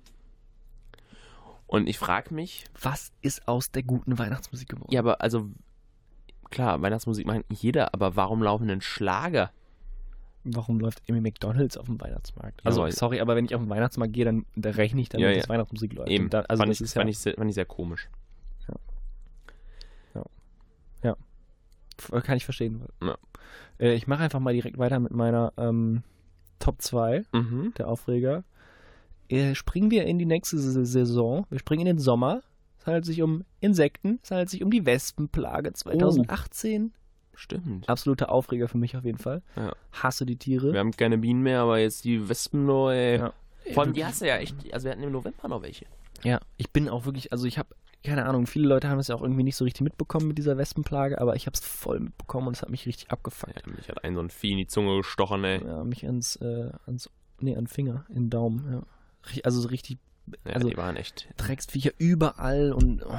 Und ich frage mich, Was ist aus der guten Weihnachtsmusik geworden? ja, aber also klar, Weihnachtsmusik meint jeder, aber warum laufen denn Schlager? Warum läuft Amy McDonalds auf dem Weihnachtsmarkt? Ja, Also, aber- sorry, aber wenn ich auf den Weihnachtsmarkt gehe, dann da rechne ich damit, Ja, dass ja. Weihnachtsmusik läuft. Eben, Und Da, also fand, das ich, ist ja, fand, ich, sehr- fand ich sehr komisch. f- kann ich verstehen. Ja. Äh, ich mache einfach mal direkt weiter mit meiner ähm, Top 2 Mhm. der Aufreger. Äh, springen wir in die nächste Saison. Wir springen in den Sommer. Es handelt sich um Insekten. Es handelt sich um die Wespenplage 2018. Stimmt. Absoluter Aufreger für mich auf jeden Fall. Ja. Hasse die Tiere. Wir haben keine Bienen mehr, aber jetzt die Wespen neu. ey. Ja. Vor allem, die hast du ja echt. Also, wir hatten im November noch welche. Ja, ich bin auch wirklich, also ich habe, keine Ahnung, viele Leute haben es ja auch irgendwie nicht so richtig mitbekommen mit dieser Wespenplage, aber ich habe es voll mitbekommen und es hat mich richtig abgefuckt. Ja, mich hat ein so ein Vieh in die Zunge gestochen, ey. Ja, mich ans, äh, ans, nee, an Finger, in den Daumen, ja. Also so richtig Ja, also- die waren echt. Drecksviecher überall und, oh,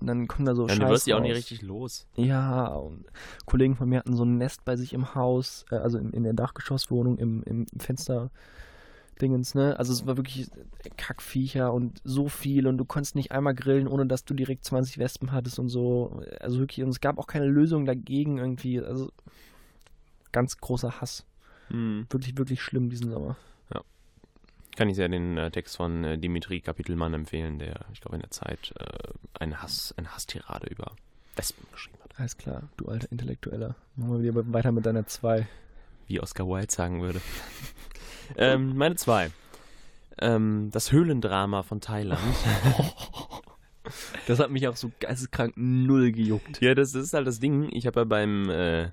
und dann kommen da so Ja, du Scheiß wirst ja auch nicht richtig los. Ja, und Kollegen von mir hatten so ein Nest bei sich im Haus, äh, also in, in der Dachgeschosswohnung im, im Fenster. Dingens, ne? Also es war wirklich Kackviecher und so viel und du konntest nicht einmal grillen, ohne dass du direkt 20 Wespen hattest und so. Also wirklich, und es gab auch keine Lösung dagegen irgendwie. Also ganz großer Hass. Hm. Wirklich, wirklich schlimm diesen Sommer. Kann ich sehr den äh, Text von äh, Dimitri Kapitelmann empfehlen, der, ich glaube, in der Zeit äh, eine, Hass, eine Hasstirade über Wespen geschrieben hat. Alles klar, du alter Intellektueller. Machen wir wieder weiter mit deiner 2. Wie Oscar Wilde sagen würde. [laughs] ähm, meine zwei. Ähm, das Höhlendrama von Thailand. [laughs] Das hat mich auch so geisteskrank null gejuckt. ja, das ist halt das Ding. Ich habe ja beim äh,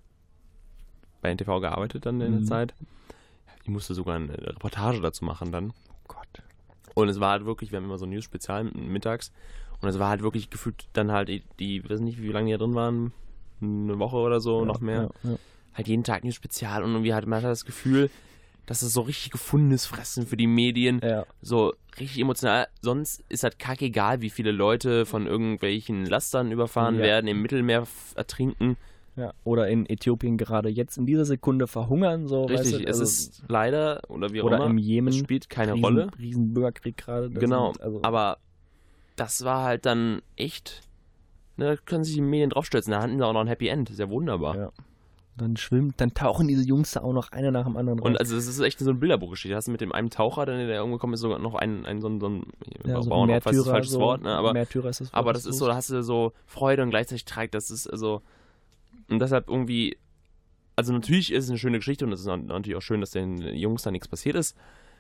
bei NTV gearbeitet dann in der Mhm. Zeit. Ich musste sogar eine Reportage dazu machen dann. Oh Gott. Und es war halt wirklich, wir haben immer so ein News-Spezial mittags. Und es war halt wirklich gefühlt dann halt die, die weiß nicht, wie lange die da drin waren, eine Woche oder so, Ja, noch mehr. Ja, ja. Halt jeden Tag News-Spezial und irgendwie hat man hat das Gefühl, dass es so richtig gefundenes Fressen für die Medien. ja. So richtig emotional. Sonst ist halt kackegal, wie viele Leute von irgendwelchen Lastern überfahren Ja. werden, im Mittelmeer ertrinken. Ja, oder in Äthiopien gerade jetzt in dieser Sekunde verhungern, so Richtig, weißt du, es also- ist leider, oder wie auch oder immer, im Jemen es spielt keine riesen, Rolle. riesen Bürgerkrieg gerade. das Genau, sind- also, aber das war halt dann echt, ne, da können sich die Medien draufstürzen, da hatten sie auch noch ein Happy End, ist ja wunderbar. Ja. Dann schwimmt, dann tauchen diese Jungs da auch noch einer nach dem anderen raus. Und also das ist echt so ein Bilderbuchgeschichte. Hast du mit dem einen Taucher, der der umgekommen ist, sogar noch einen, einen so ein, so ein ja, so das Märtyrer, falsches so, Wort, ne? aber, Märtyrer ist das Wort. aber das ist so, da hast du so Freude und gleichzeitig trägt, das ist also und deshalb irgendwie, also natürlich ist es eine schöne Geschichte und es ist natürlich auch schön, dass den Jungs da nichts passiert ist,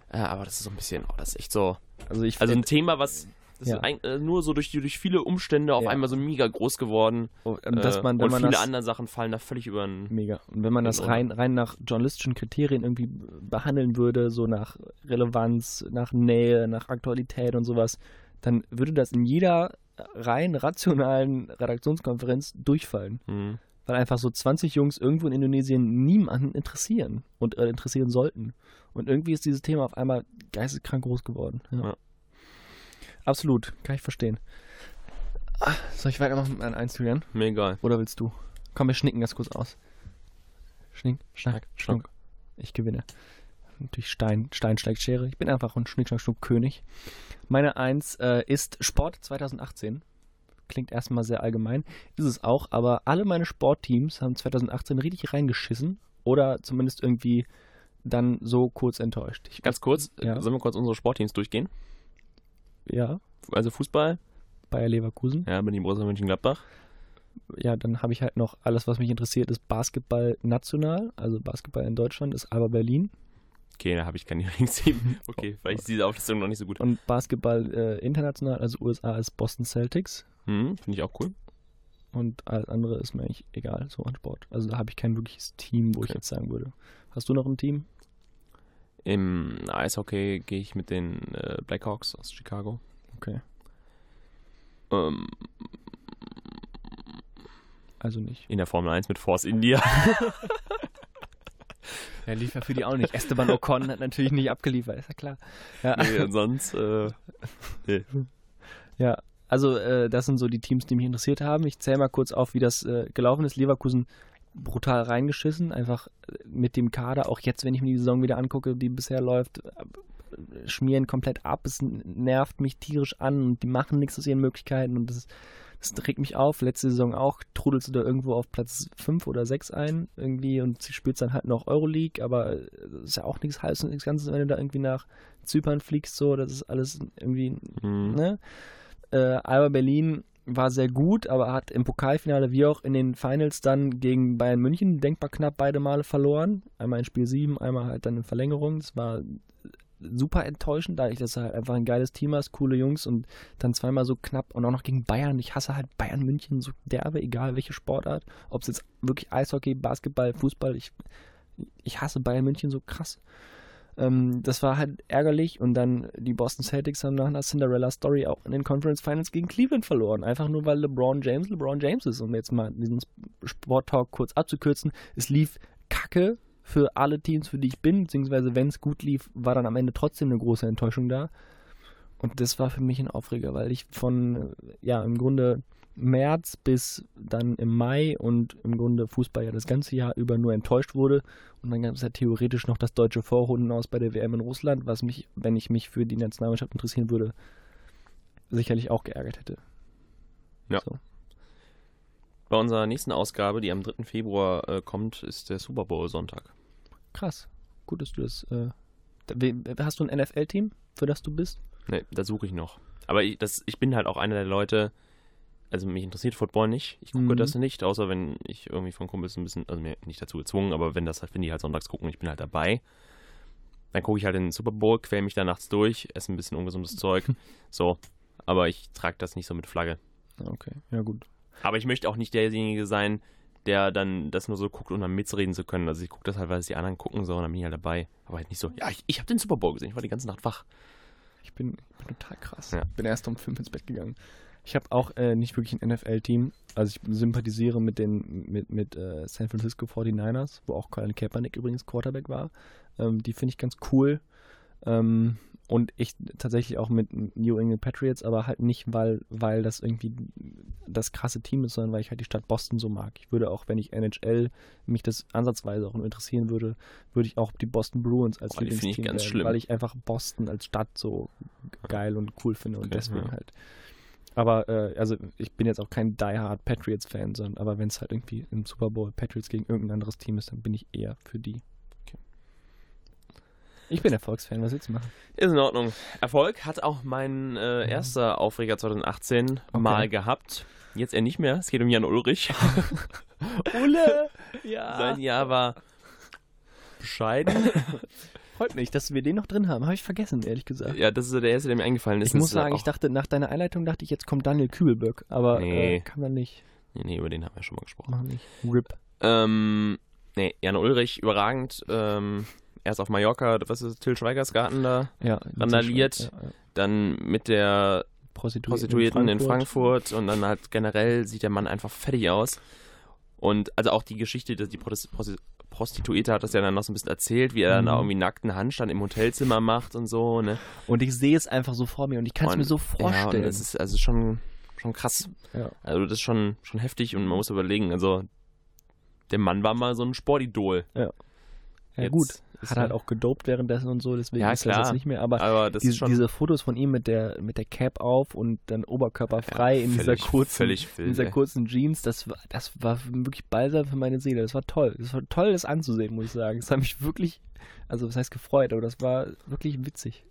äh, aber das ist so ein bisschen, oh, das ist echt so, Also ich also ein Thema, was das Ja. ist ein, äh, nur so durch, durch viele Umstände auf Ja. einmal so mega groß geworden oh, dass äh, man, wenn und man viele andere Sachen fallen da völlig über den Mega. Und wenn man das rein, rein nach journalistischen Kriterien irgendwie behandeln würde, so nach Relevanz, nach Nähe, nach Aktualität und sowas, dann würde das in jeder rein rationalen Redaktionskonferenz durchfallen. Mhm. Weil einfach so 20 Jungs irgendwo in Indonesien niemanden interessieren und äh, interessieren sollten. Und irgendwie ist dieses Thema auf einmal geisteskrank groß geworden. Ja. Ja. Absolut, kann ich verstehen. Ah, soll ich weitermachen mit meinen Einzügern? Mir egal. Oder willst du? Komm, wir schnicken das kurz aus. Schnick, schnack, schnuck. Ich gewinne. Natürlich Stein, Stein schlägt Schere. Ich bin einfach ein Schnick, Schnack, Schnuck König. Meine Eins äh, ist Sport 2018. Klingt erstmal sehr allgemein. Ist es auch, aber alle meine Sportteams haben 2018 richtig reingeschissen. Oder zumindest irgendwie dann so kurz enttäuscht. Ich, Ganz kurz, Ja. sollen wir kurz unsere Sportteams durchgehen? Ja, Also Fußball, Bayer Leverkusen. ja, bin ich Borussia Mönchengladbach. ja, dann habe ich halt noch alles, was mich interessiert, ist Basketball national, also Basketball in Deutschland ist Alba Berlin Okay, da habe ich keine [laughs] Lieblingsteam. [laughs] Okay, vielleicht ist diese Auflistung noch nicht so gut. und Basketball äh, international, also USA ist Boston Celtics Hm, Finde ich auch cool. und alles andere ist mir eigentlich egal, so an Sport. Also da habe ich kein wirkliches Team, wo ich Okay. jetzt sagen würde. Hast du noch ein Team? Im Eishockey gehe ich mit den äh, Blackhawks aus Chicago. Okay. Ähm, Also nicht. in der Formel 1 mit Force India. [laughs] Er lief ja für die auch nicht. Esteban Ocon hat natürlich nicht abgeliefert, ist ja klar. Ja, nee, sonst, äh, ja. also äh, das sind so die Teams, die mich interessiert haben. Ich zähle mal kurz auf, wie das äh, gelaufen ist. Leverkusen brutal reingeschissen, einfach äh, mit dem Kader, auch jetzt, wenn ich mir die Saison wieder angucke, die bisher läuft, äh, schmieren komplett ab, es nervt mich tierisch an und die machen nichts aus ihren Möglichkeiten und das, Das regt mich auf. Letzte Saison auch trudelst du da irgendwo auf Platz 5 oder 6 ein irgendwie und spielst dann halt noch Euroleague, aber das ist ja auch nichts Heißes und nichts Ganzes, wenn du da irgendwie nach Zypern fliegst, so, das ist alles irgendwie, Mhm. ne? Äh, Alba Berlin war sehr gut, aber hat im Pokalfinale wie auch in den Finals dann gegen Bayern München denkbar knapp beide Male verloren. Einmal in Spiel 7, einmal halt dann in Verlängerung. Das war super enttäuschend, da ich das halt einfach ein geiles Team hast, coole Jungs und dann zweimal so knapp und auch noch gegen Bayern. Ich hasse halt Bayern München so derbe, egal welche Sportart. Ob es jetzt wirklich Eishockey, Basketball, Fußball, ich, ich hasse Bayern München so krass. Ähm, das war halt ärgerlich und dann die Boston Celtics haben nach einer Cinderella Story auch in den Conference Finals gegen Cleveland verloren. Einfach nur weil LeBron James LeBron James ist. Um jetzt mal diesen Sport-Talk kurz abzukürzen. Es lief kacke für alle Teams, für die ich bin, beziehungsweise wenn es gut lief, war dann am Ende trotzdem eine große Enttäuschung da. Und das war für mich ein Aufreger, weil ich von, ja, im Grunde März bis dann im Mai und im Grunde Fußball ja das ganze Jahr über nur enttäuscht wurde. Und dann gab es ja theoretisch noch das deutsche Vorrunden aus bei der WM in Russland, was mich, wenn ich mich für die Nationalmannschaft interessieren würde, sicherlich auch geärgert hätte. Ja. So. Bei unserer nächsten Ausgabe, die am 3. Februar äh, kommt, ist der Super Bowl Sonntag. Krass. Gut, dass du das. Äh, hast du ein NFL-Team, für das du bist? Ne, da suche ich noch. Aber ich, das, ich bin halt auch einer der Leute, also mich interessiert Football nicht. Ich gucke Mhm. das nicht, außer wenn ich irgendwie von Kumpels ein bisschen, also mir nicht dazu gezwungen, aber wenn das halt, wenn die halt sonntags gucken, ich bin halt dabei. Dann gucke ich halt in den Super Bowl, quäl mich da nachts durch, esse ein bisschen ungesundes Zeug. [laughs] So. Aber ich trage das nicht so mit Flagge. Okay, ja gut. Aber ich möchte auch nicht derjenige sein, der dann das nur so guckt, um dann mitreden zu können. Also ich gucke das halt, weil es die anderen gucken so und dann bin ich halt dabei. Aber halt nicht so, ja, ich, ich habe den Super Bowl gesehen, ich war die ganze Nacht wach. Ich bin, ich bin total krass. Ja. Bin erst um fünf ins Bett gegangen. Ich habe auch äh, nicht wirklich ein NFL-Team. Also ich sympathisiere mit den mit, mit äh, San Francisco 49ers, wo auch Colin Kaepernick übrigens Quarterback war. Ähm, die finde ich ganz cool. Ähm, und ich tatsächlich auch mit New England Patriots, aber halt nicht, weil, weil das irgendwie das krasse Team ist, sondern weil ich halt die Stadt Boston so mag. Ich würde auch, wenn ich NHL mich das ansatzweise auch nur interessieren würde, würde ich auch die Boston Bruins als ich Lieblingsteam wählen, weil ich einfach Boston als Stadt so geil und cool finde und Okay, deswegen ja. halt. Aber äh, also ich bin jetzt auch kein diehard Patriots Fan, sondern aber wenn es halt irgendwie im Super Bowl Patriots gegen irgendein anderes Team ist, dann bin ich eher für die. Okay. Ich bin Erfolgsfan, was willst du machen? Ist in Ordnung. Erfolg hat auch mein äh, erster Aufreger 2018 mal gehabt. Jetzt eher nicht mehr. Es geht um Jan Ulrich. [laughs] Ulle! [laughs] Ja. Sein Jahr war bescheiden. [laughs] Freut mich, dass wir den noch drin haben. Habe ich vergessen, ehrlich gesagt. ja, das ist so der erste, der mir eingefallen ist. ich muss ist sagen, ich dachte, nach deiner Einleitung dachte ich, jetzt kommt Daniel Kübelböck, aber Nee. äh, kam dann nicht. Nee, nee, über den haben wir schon mal gesprochen. Mach nicht. RIP. Ähm, nee, Jan Ulrich, überragend. Ähm, erst auf Mallorca, was ist Till Schweigers Garten da? Ja, Randaliert. Ja, ja. Dann mit der Prostituierten, Prostituierten in Frankfurt. und dann halt generell sieht der Mann einfach fertig aus. Und also auch die Geschichte, dass die Prosti- Prosti- Prostituierte hat das ja dann noch so ein bisschen erzählt, wie er dann Mhm. da irgendwie nackten Handstand im Hotelzimmer macht und so, ne? Und ich sehe es einfach so vor mir und ich kann es mir so Ja, vorstellen. und das ist also schon, schon krass. Ja. Also das ist schon, schon heftig und man muss überlegen, also der Mann war mal so ein Sportidol. Ja, Jetzt gut. Hat halt auch gedopt währenddessen und so, deswegen Ja, ist das jetzt nicht mehr. Aber Aber diese, diese Fotos von ihm mit der, mit der Cap auf und dann Oberkörper frei in dieser völlig, kurzen, völlig in wild, dieser kurzen Jeans, das war, das war wirklich balsam für meine Seele. Das war toll. Das war toll, das anzusehen, muss ich sagen. Das hat mich wirklich, also was heißt gefreut, aber das war wirklich witzig.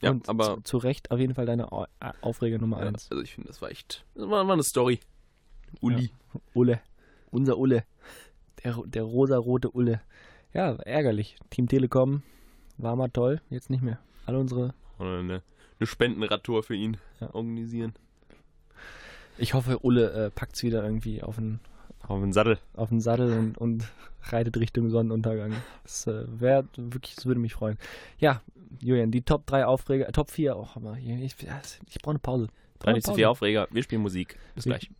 Ja, und aber zu, zu Recht auf jeden Fall deine Au- Aufreger Nummer ja, eins. also ich finde, das war echt, das war, war eine Story. Uli. Ulle. Unser Ulle. Der, der rosarote Ulle. Ja, ärgerlich. Team Telekom war mal toll, jetzt nicht mehr. Alle unsere. Oder eine, eine Spendenradtour für ihn Ja. organisieren. Ich hoffe, Ulle äh, packt's wieder irgendwie auf den, Auf den Sattel. auf den Sattel und, und reitet Richtung Sonnenuntergang. Das äh, wäre wirklich, das würde mich freuen. Ja, Julian, die Top 3 Aufreger, Top 4, oh, Hammer. Ich, ich, ich brauche eine Pause. Drei nicht zu viel Aufreger. Wir spielen Musik. Bis gleich.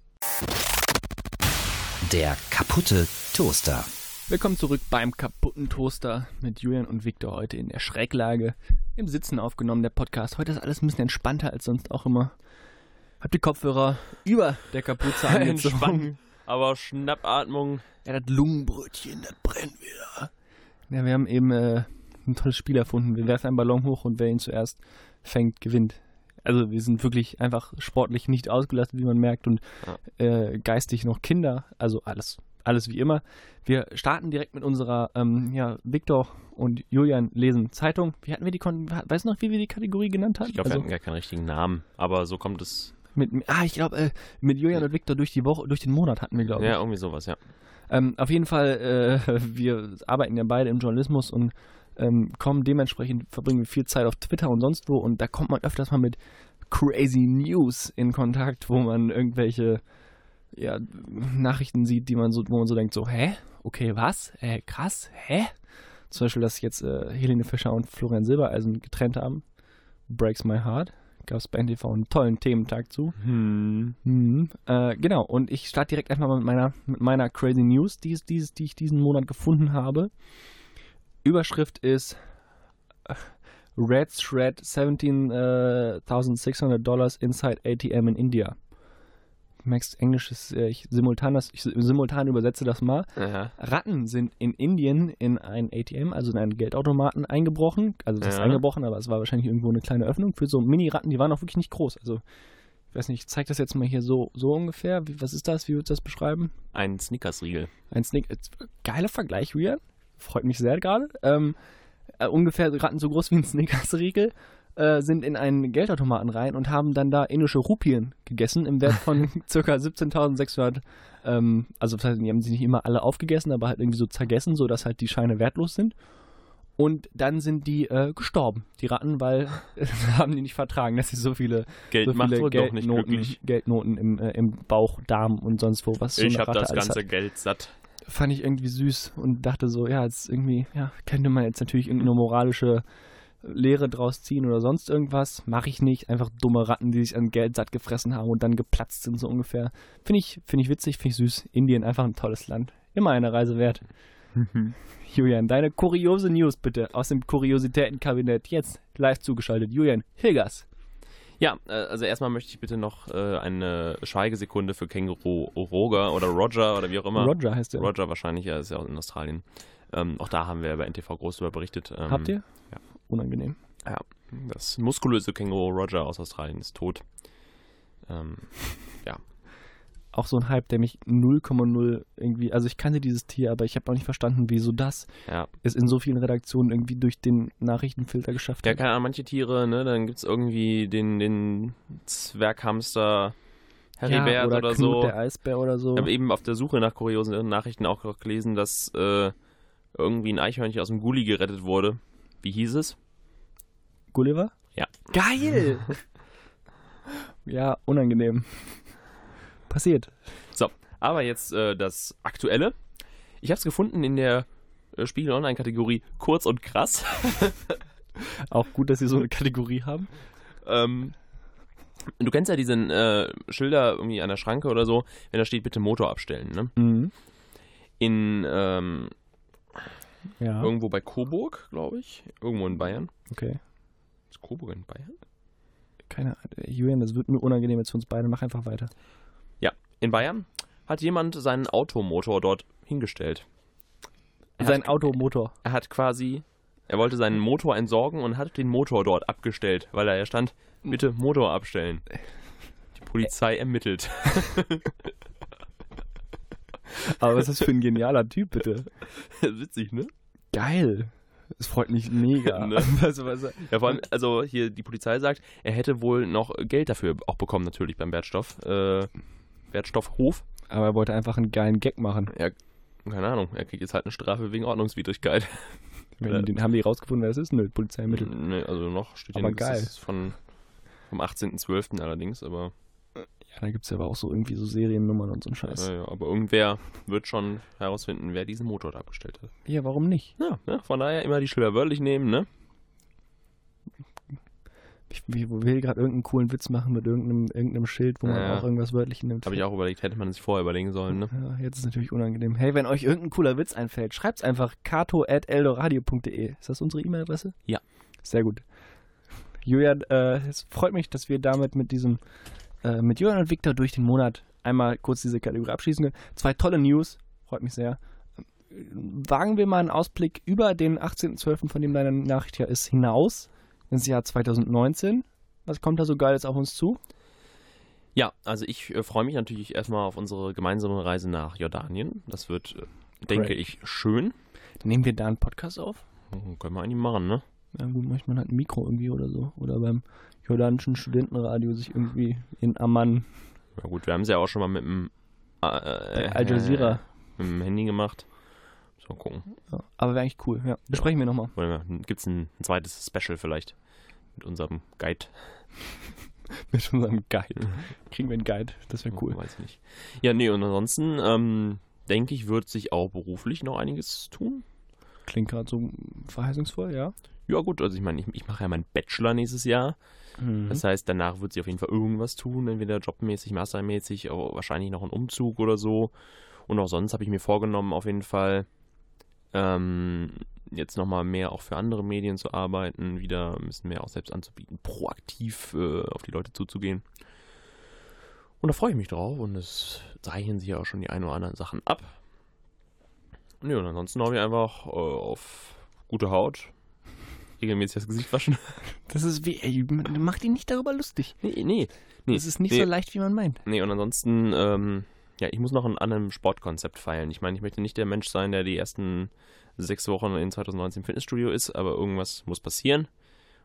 Der kaputte Toaster. Willkommen zurück beim kaputten Toaster mit Julian und Victor heute in der Schräglage. Im Sitzen aufgenommen, der Podcast. Heute ist alles ein bisschen entspannter als sonst auch immer. Habt die Kopfhörer über der Kapuze [laughs] angezogen. Aber Schnappatmung. Ja, das Lungenbrötchen, das brennt wieder. Ja, wir haben eben äh, ein tolles Spiel erfunden. Wir werfen einen Ballon hoch und wer ihn zuerst fängt, gewinnt. Also wir sind wirklich einfach sportlich nicht ausgelastet, wie man merkt, und Ja. äh, geistig noch Kinder. Also alles, alles wie immer. Wir starten direkt mit unserer, ähm, ja, Victor und Julian lesen Zeitung. Wie hatten wir die, Kon weißt du noch, wie wir die Kategorie genannt hatten? Ich glaube, also, wir hatten gar keinen richtigen Namen, aber so kommt es. mit, ah, ich glaube, äh, mit Julian und Victor durch die Woche, durch den Monat hatten wir, glaube ich. Ja, irgendwie sowas, ja. Ähm, auf jeden Fall, äh, [laughs] wir arbeiten ja beide im Journalismus und ähm, kommen dementsprechend, verbringen wir viel Zeit auf Twitter und sonst wo und da kommt man öfters mal mit crazy News in Kontakt, wo man irgendwelche ja, Nachrichten sieht, die man so, wo man so denkt, so, hä? Okay, was? Äh, krass, hä? Zum Beispiel, dass jetzt äh, Helene Fischer und Florian Silbereisen getrennt haben. Breaks my heart. Gab es bei NTV einen tollen Thementag zu. Hm. Mhm. Äh, genau, und ich starte direkt einfach mal mit meiner, mit meiner Crazy News, die, es- die, es- die ich diesen Monat gefunden habe. Überschrift ist äh, Red Shred 17.600 Dollars inside ATM in India. Merkst, Englisch ist, äh, ich, simultan, das, ich simultan übersetze das mal. Ja. Ratten sind in Indien in ein ATM, also in einen Geldautomaten eingebrochen. Also das ist Ja. eingebrochen, aber es war wahrscheinlich irgendwo eine kleine Öffnung für so Mini-Ratten, die waren auch wirklich nicht groß. Also ich weiß nicht, ich zeige das jetzt mal hier so, so ungefähr. Wie, was ist das? Wie würdest du das beschreiben? Ein Snickers-Riegel. Ein Snick. äh, Geiler Vergleich, Julian. Freut mich sehr gerade. Ähm, äh, ungefähr Ratten so groß wie ein Snickers-Riegel äh, sind in einen Geldautomaten rein und haben dann da indische Rupien gegessen im Wert von [laughs] ca. 17.600. Ähm, also das heißt, die haben sie nicht immer alle aufgegessen, aber halt irgendwie so zergessen, sodass halt die Scheine wertlos sind. Und dann sind die äh, gestorben, die Ratten, weil [laughs] äh, haben die nicht vertragen, dass sie so viele, Geld so viele Geldnoten. Geldnoten im, äh, im Bauch, Darm und sonst wo. Was so ich eine habe das ganze hat Geld satt. fand ich irgendwie süß und dachte so, ja, jetzt irgendwie, ja, könnte man jetzt natürlich irgendeine moralische Lehre draus ziehen oder sonst irgendwas. Mache ich nicht. Einfach dumme Ratten, die sich an Geld satt gefressen haben und dann geplatzt sind, so ungefähr. Finde ich, finde ich witzig, finde ich süß. Indien einfach ein tolles Land. Immer eine Reise wert. [laughs] Julian, deine kuriose News bitte aus dem Kuriositätenkabinett. Jetzt live zugeschaltet. Julian, Hilgers. Ja, äh, also erstmal möchte ich bitte noch äh, eine Schweigesekunde für Känguru Roger oder Roger oder wie auch immer. Roger heißt der. Roger wahrscheinlich, ja, ist ja auch in Australien. Ähm, auch da haben wir bei NTV groß darüber berichtet. Ähm, Habt ihr? ja. Unangenehm. Ja, das muskulöse Känguru Roger aus Australien ist tot. Ähm, [laughs] Auch so ein Hype, der mich 0,0 irgendwie, also ich kannte dieses Tier, aber ich habe auch nicht verstanden, wieso das ja, es in so vielen Redaktionen irgendwie durch den Nachrichtenfilter geschafft ja, hat. keine Ahnung, manche Tiere, ne, dann gibt es irgendwie den, den Zwerghamster Heribert oder, oder, Knut so. der Eisbär oder so. Ich habe eben auf der Suche nach kuriosen Nachrichten auch gelesen, dass äh, irgendwie ein Eichhörnchen aus dem Gully gerettet wurde. Wie hieß es? Gulliver? Ja. Geil! [laughs] ja, unangenehm. Passiert. Aber jetzt äh, das Aktuelle. Ich habe es gefunden in der äh, Spiegel Online-Kategorie Kurz und Krass. [laughs] Auch gut, dass sie so eine Kategorie haben. ähm, du kennst ja diese äh, Schilder irgendwie an der Schranke oder so, wenn da steht, bitte Motor abstellen. Ne? Mhm. In ähm, Ja, irgendwo bei Coburg, glaube ich. Irgendwo in Bayern. okay. Ist Coburg in Bayern? Keine Ahnung. Julian, das wird mir unangenehm jetzt für uns beide. Mach einfach weiter. In Bayern hat jemand seinen Automotor dort hingestellt. Er Sein hat, Automotor. er hat quasi, er wollte seinen Motor entsorgen und hat den Motor dort abgestellt, weil ja stand, bitte Motor abstellen. Die Polizei ermittelt. [laughs] Aber was ist das für ein genialer Typ, bitte? [laughs] Witzig, ne? Geil. Es freut mich mega. [laughs] Ne? [laughs] Also, was, Ja, vor allem, also hier die Polizei sagt, er hätte wohl noch Geld dafür auch bekommen, natürlich beim Wertstoff, äh, Wertstoffhof. aber er wollte einfach einen geilen Gag machen. Keine Ahnung, er kriegt jetzt halt eine Strafe wegen Ordnungswidrigkeit. [laughs] Wenn den, haben die rausgefunden, wer es ist? Nö, Polizei ermittelt. Nee, also noch steht Aber hier nichts, geil. das ist von vom 18.12. allerdings, aber Ja, da gibt es ja aber auch so irgendwie so Seriennummern und so ein Scheiß. äh, ja, aber irgendwer wird schon herausfinden, wer diesen Motor da abgestellt hat. Ja, warum nicht? Ja, ne? von daher immer die Schilder wörtlich nehmen, ne? Ich, ich will gerade irgendeinen coolen Witz machen mit irgendeinem, irgendeinem Schild, wo man Ja. auch irgendwas wörtlich nimmt. Habe ich auch überlegt, hätte man sich vorher überlegen sollen, ne? Ja, jetzt ist natürlich unangenehm. Hey, wenn euch irgendein cooler Witz einfällt, schreibt's einfach kato.eldoradio.de. Ist das unsere E-Mail-Adresse? Ja. Sehr gut. Julian, äh, es freut mich, dass wir damit mit diesem, äh, mit Julian und Victor durch den Monat einmal kurz diese Kategorie abschließen können. Zwei tolle News, freut mich sehr. Wagen wir mal einen Ausblick über den 18.12., von dem deine Nachricht ja ist, hinaus ins Jahr 2019. Was kommt da so Geiles auf uns zu? Ja, also ich äh, freue mich natürlich erstmal auf unsere gemeinsame Reise nach Jordanien. Das wird, äh, denke Great. ich, schön. Nehmen wir da einen Podcast auf? Hm, Können wir eigentlich machen, ne? Ja gut, manchmal hat ein Mikro irgendwie oder so. Oder beim jordanischen Studentenradio sich irgendwie in Amman Ja gut, wir haben es ja auch schon mal mit dem äh, Al Jazeera. mit dem Handy gemacht. So gucken. Ja, aber wäre eigentlich cool, ja. Besprechen wir nochmal. Gibt es ein, zweites Special vielleicht mit unserem Guide? [laughs] Mit unserem Guide. Kriegen wir einen Guide, das wäre cool. Weiß ich nicht. Ja, nee, und ansonsten ähm, denke ich, wird sich auch beruflich noch einiges tun. Klingt gerade so verheißungsvoll, ja. Ja gut, also ich meine, ich, ich mache ja meinen Bachelor nächstes Jahr. Mhm. Das heißt, danach wird sich auf jeden Fall irgendwas tun, entweder jobmäßig, mastermäßig, aber wahrscheinlich noch ein Umzug oder so. Und auch sonst habe ich mir vorgenommen, auf jeden Fall ähm, jetzt nochmal mehr auch für andere Medien zu arbeiten, wieder ein bisschen mehr auch selbst anzubieten, proaktiv äh, auf die Leute zuzugehen. Und da freue ich mich drauf und es zeichnen sich ja auch schon die ein oder anderen Sachen ab. Ja, und ansonsten hoffe ich einfach äh, auf gute Haut, regelmäßig das Gesicht waschen. [laughs] Das ist wie, ey, mach dich nicht darüber lustig. Nee, nee. Nee, Das ist nicht nee. so leicht, wie man meint. Nee, und ansonsten, ähm, ja, ich muss noch an einem Sportkonzept feilen. Ich meine, ich möchte nicht der Mensch sein, der die ersten sechs Wochen in 2019 im Fitnessstudio ist, aber irgendwas muss passieren.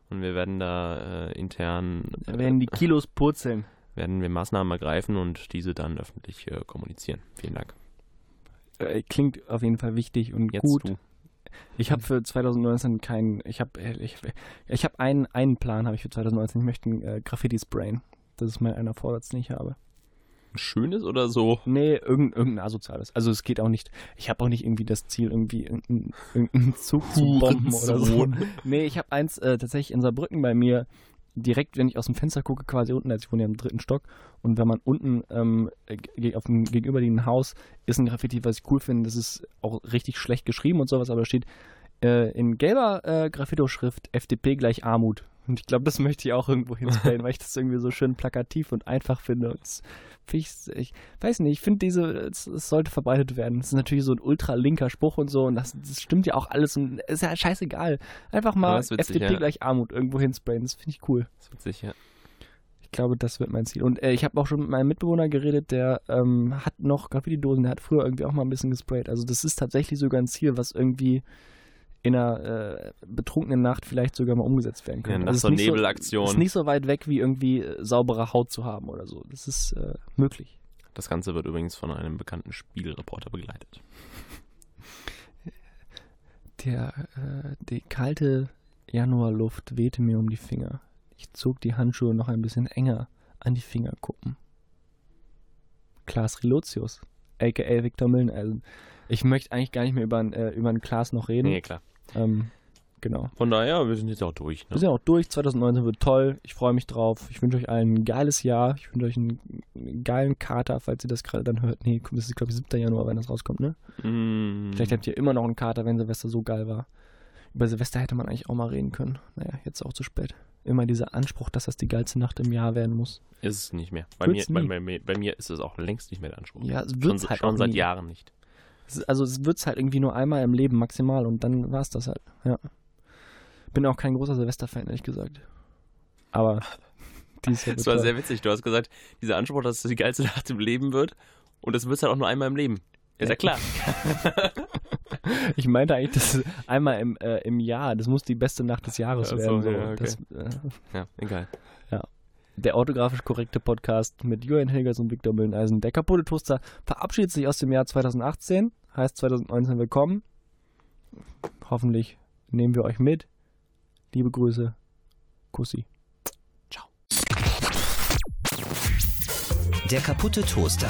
Und wir werden da äh, intern Da werden die Kilos purzeln. [laughs] werden wir Maßnahmen ergreifen und diese dann öffentlich äh, kommunizieren. Vielen Dank. Äh, klingt auf jeden Fall wichtig und Jetzt gut. du. Ich habe für 2019 keinen, ich habe ich, ich habe einen, einen Plan habe ich für 2019. Ich möchte ein äh, Graffiti sprayen. Das ist mein einer Vorsatz, den ich habe. Ein schönes oder so? Nee, irgendein, irgendein asoziales. Also es geht auch nicht, ich habe auch nicht irgendwie das Ziel, irgendwie irgendeinen Zug zu bomben oder so. Nee, ich habe eins äh, tatsächlich in Saarbrücken bei mir, direkt, wenn ich aus dem Fenster gucke, quasi unten, als ich wohne ja im dritten Stock. Und wenn man unten ähm, ge- auf dem gegenüberliegenden Haus ist ein Graffiti, was ich cool finde. Das ist auch richtig schlecht geschrieben und sowas, aber da steht äh, in gelber äh, Graffito-Schrift FDP gleich Armut. Und ich glaube, das möchte ich auch irgendwo hinsprayen, weil ich das irgendwie so schön plakativ und einfach finde. Und das find ich, ich weiß nicht, ich finde diese, es, es sollte verbreitet werden. Das ist natürlich so ein ultra linker Spruch und so und das, das stimmt ja auch alles und ist ja scheißegal. Einfach mal ist witzig, FDP ja. gleich Armut irgendwo hinsprayen, das finde ich cool. Das wird sicher. Ich glaube, das wird mein Ziel. Und äh, ich habe auch schon mit meinem Mitbewohner geredet, der ähm, hat noch Graffiti-Dosen, der hat früher irgendwie auch mal ein bisschen gesprayt. Also das ist tatsächlich sogar ein Ziel, was irgendwie in einer äh, betrunkenen Nacht vielleicht sogar mal umgesetzt werden Ja, könnte. nach Also so Nebelaktion. ist nicht so weit weg, wie irgendwie äh, saubere Haut zu haben oder so. Das ist äh, möglich. Das Ganze wird übrigens von einem bekannten Spielreporter begleitet. [laughs] Der, äh, die kalte Januarluft wehte mir um die Finger. Ich zog die Handschuhe noch ein bisschen enger an die Fingerkuppen. Klaas Relotius, a.k.a. Victor Mülleneisen. Ich möchte eigentlich gar nicht mehr über, äh, über einen Klaas noch reden. Nee, klar. Ähm, genau. Von daher, wir sind jetzt auch durch. Wir Ne? sind auch durch. 2019 wird toll. Ich freue mich drauf. Ich wünsche euch allen ein geiles Jahr. Ich wünsche euch einen, geilen Kater, falls ihr das gerade dann hört. Nee, das ist, glaube ich, 7. Januar, wenn das rauskommt, ne? Mm, Vielleicht habt ihr immer noch einen Kater, wenn Silvester so geil war. Über Silvester hätte man eigentlich auch mal reden können. Naja, jetzt auch zu spät. Immer dieser Anspruch, dass das die geilste Nacht im Jahr werden muss. ist es nicht mehr. Bei mir, bei, bei, bei mir ist es auch längst nicht mehr der Anspruch. Ja, es schon wird's halt schon seit nie. Jahren nicht. Es Also es wird's halt irgendwie nur einmal im Leben maximal und dann war's das halt. Ja. Bin auch kein großer Silvester-Fan, ehrlich gesagt. Aber dieses Jahr Das wird war sehr witzig. Du hast gesagt, dieser Anspruch, dass es die geilste Nacht im Leben wird. Und das wird halt auch nur einmal im Leben. Ist ja klar. [laughs] Ich meinte eigentlich, das einmal im, äh, im Jahr. Das muss die beste Nacht des Jahres Ach so, werden. So. ja, okay. das, äh, Ja, egal. Der orthografisch korrekte Podcast mit Julian Hilgers und Viktor Mülleneisen. Der kaputte Toaster verabschiedet sich aus dem Jahr 2018, heißt 2019 willkommen. Hoffentlich nehmen wir euch mit. Liebe Grüße. Kussi. Der kaputte Toaster.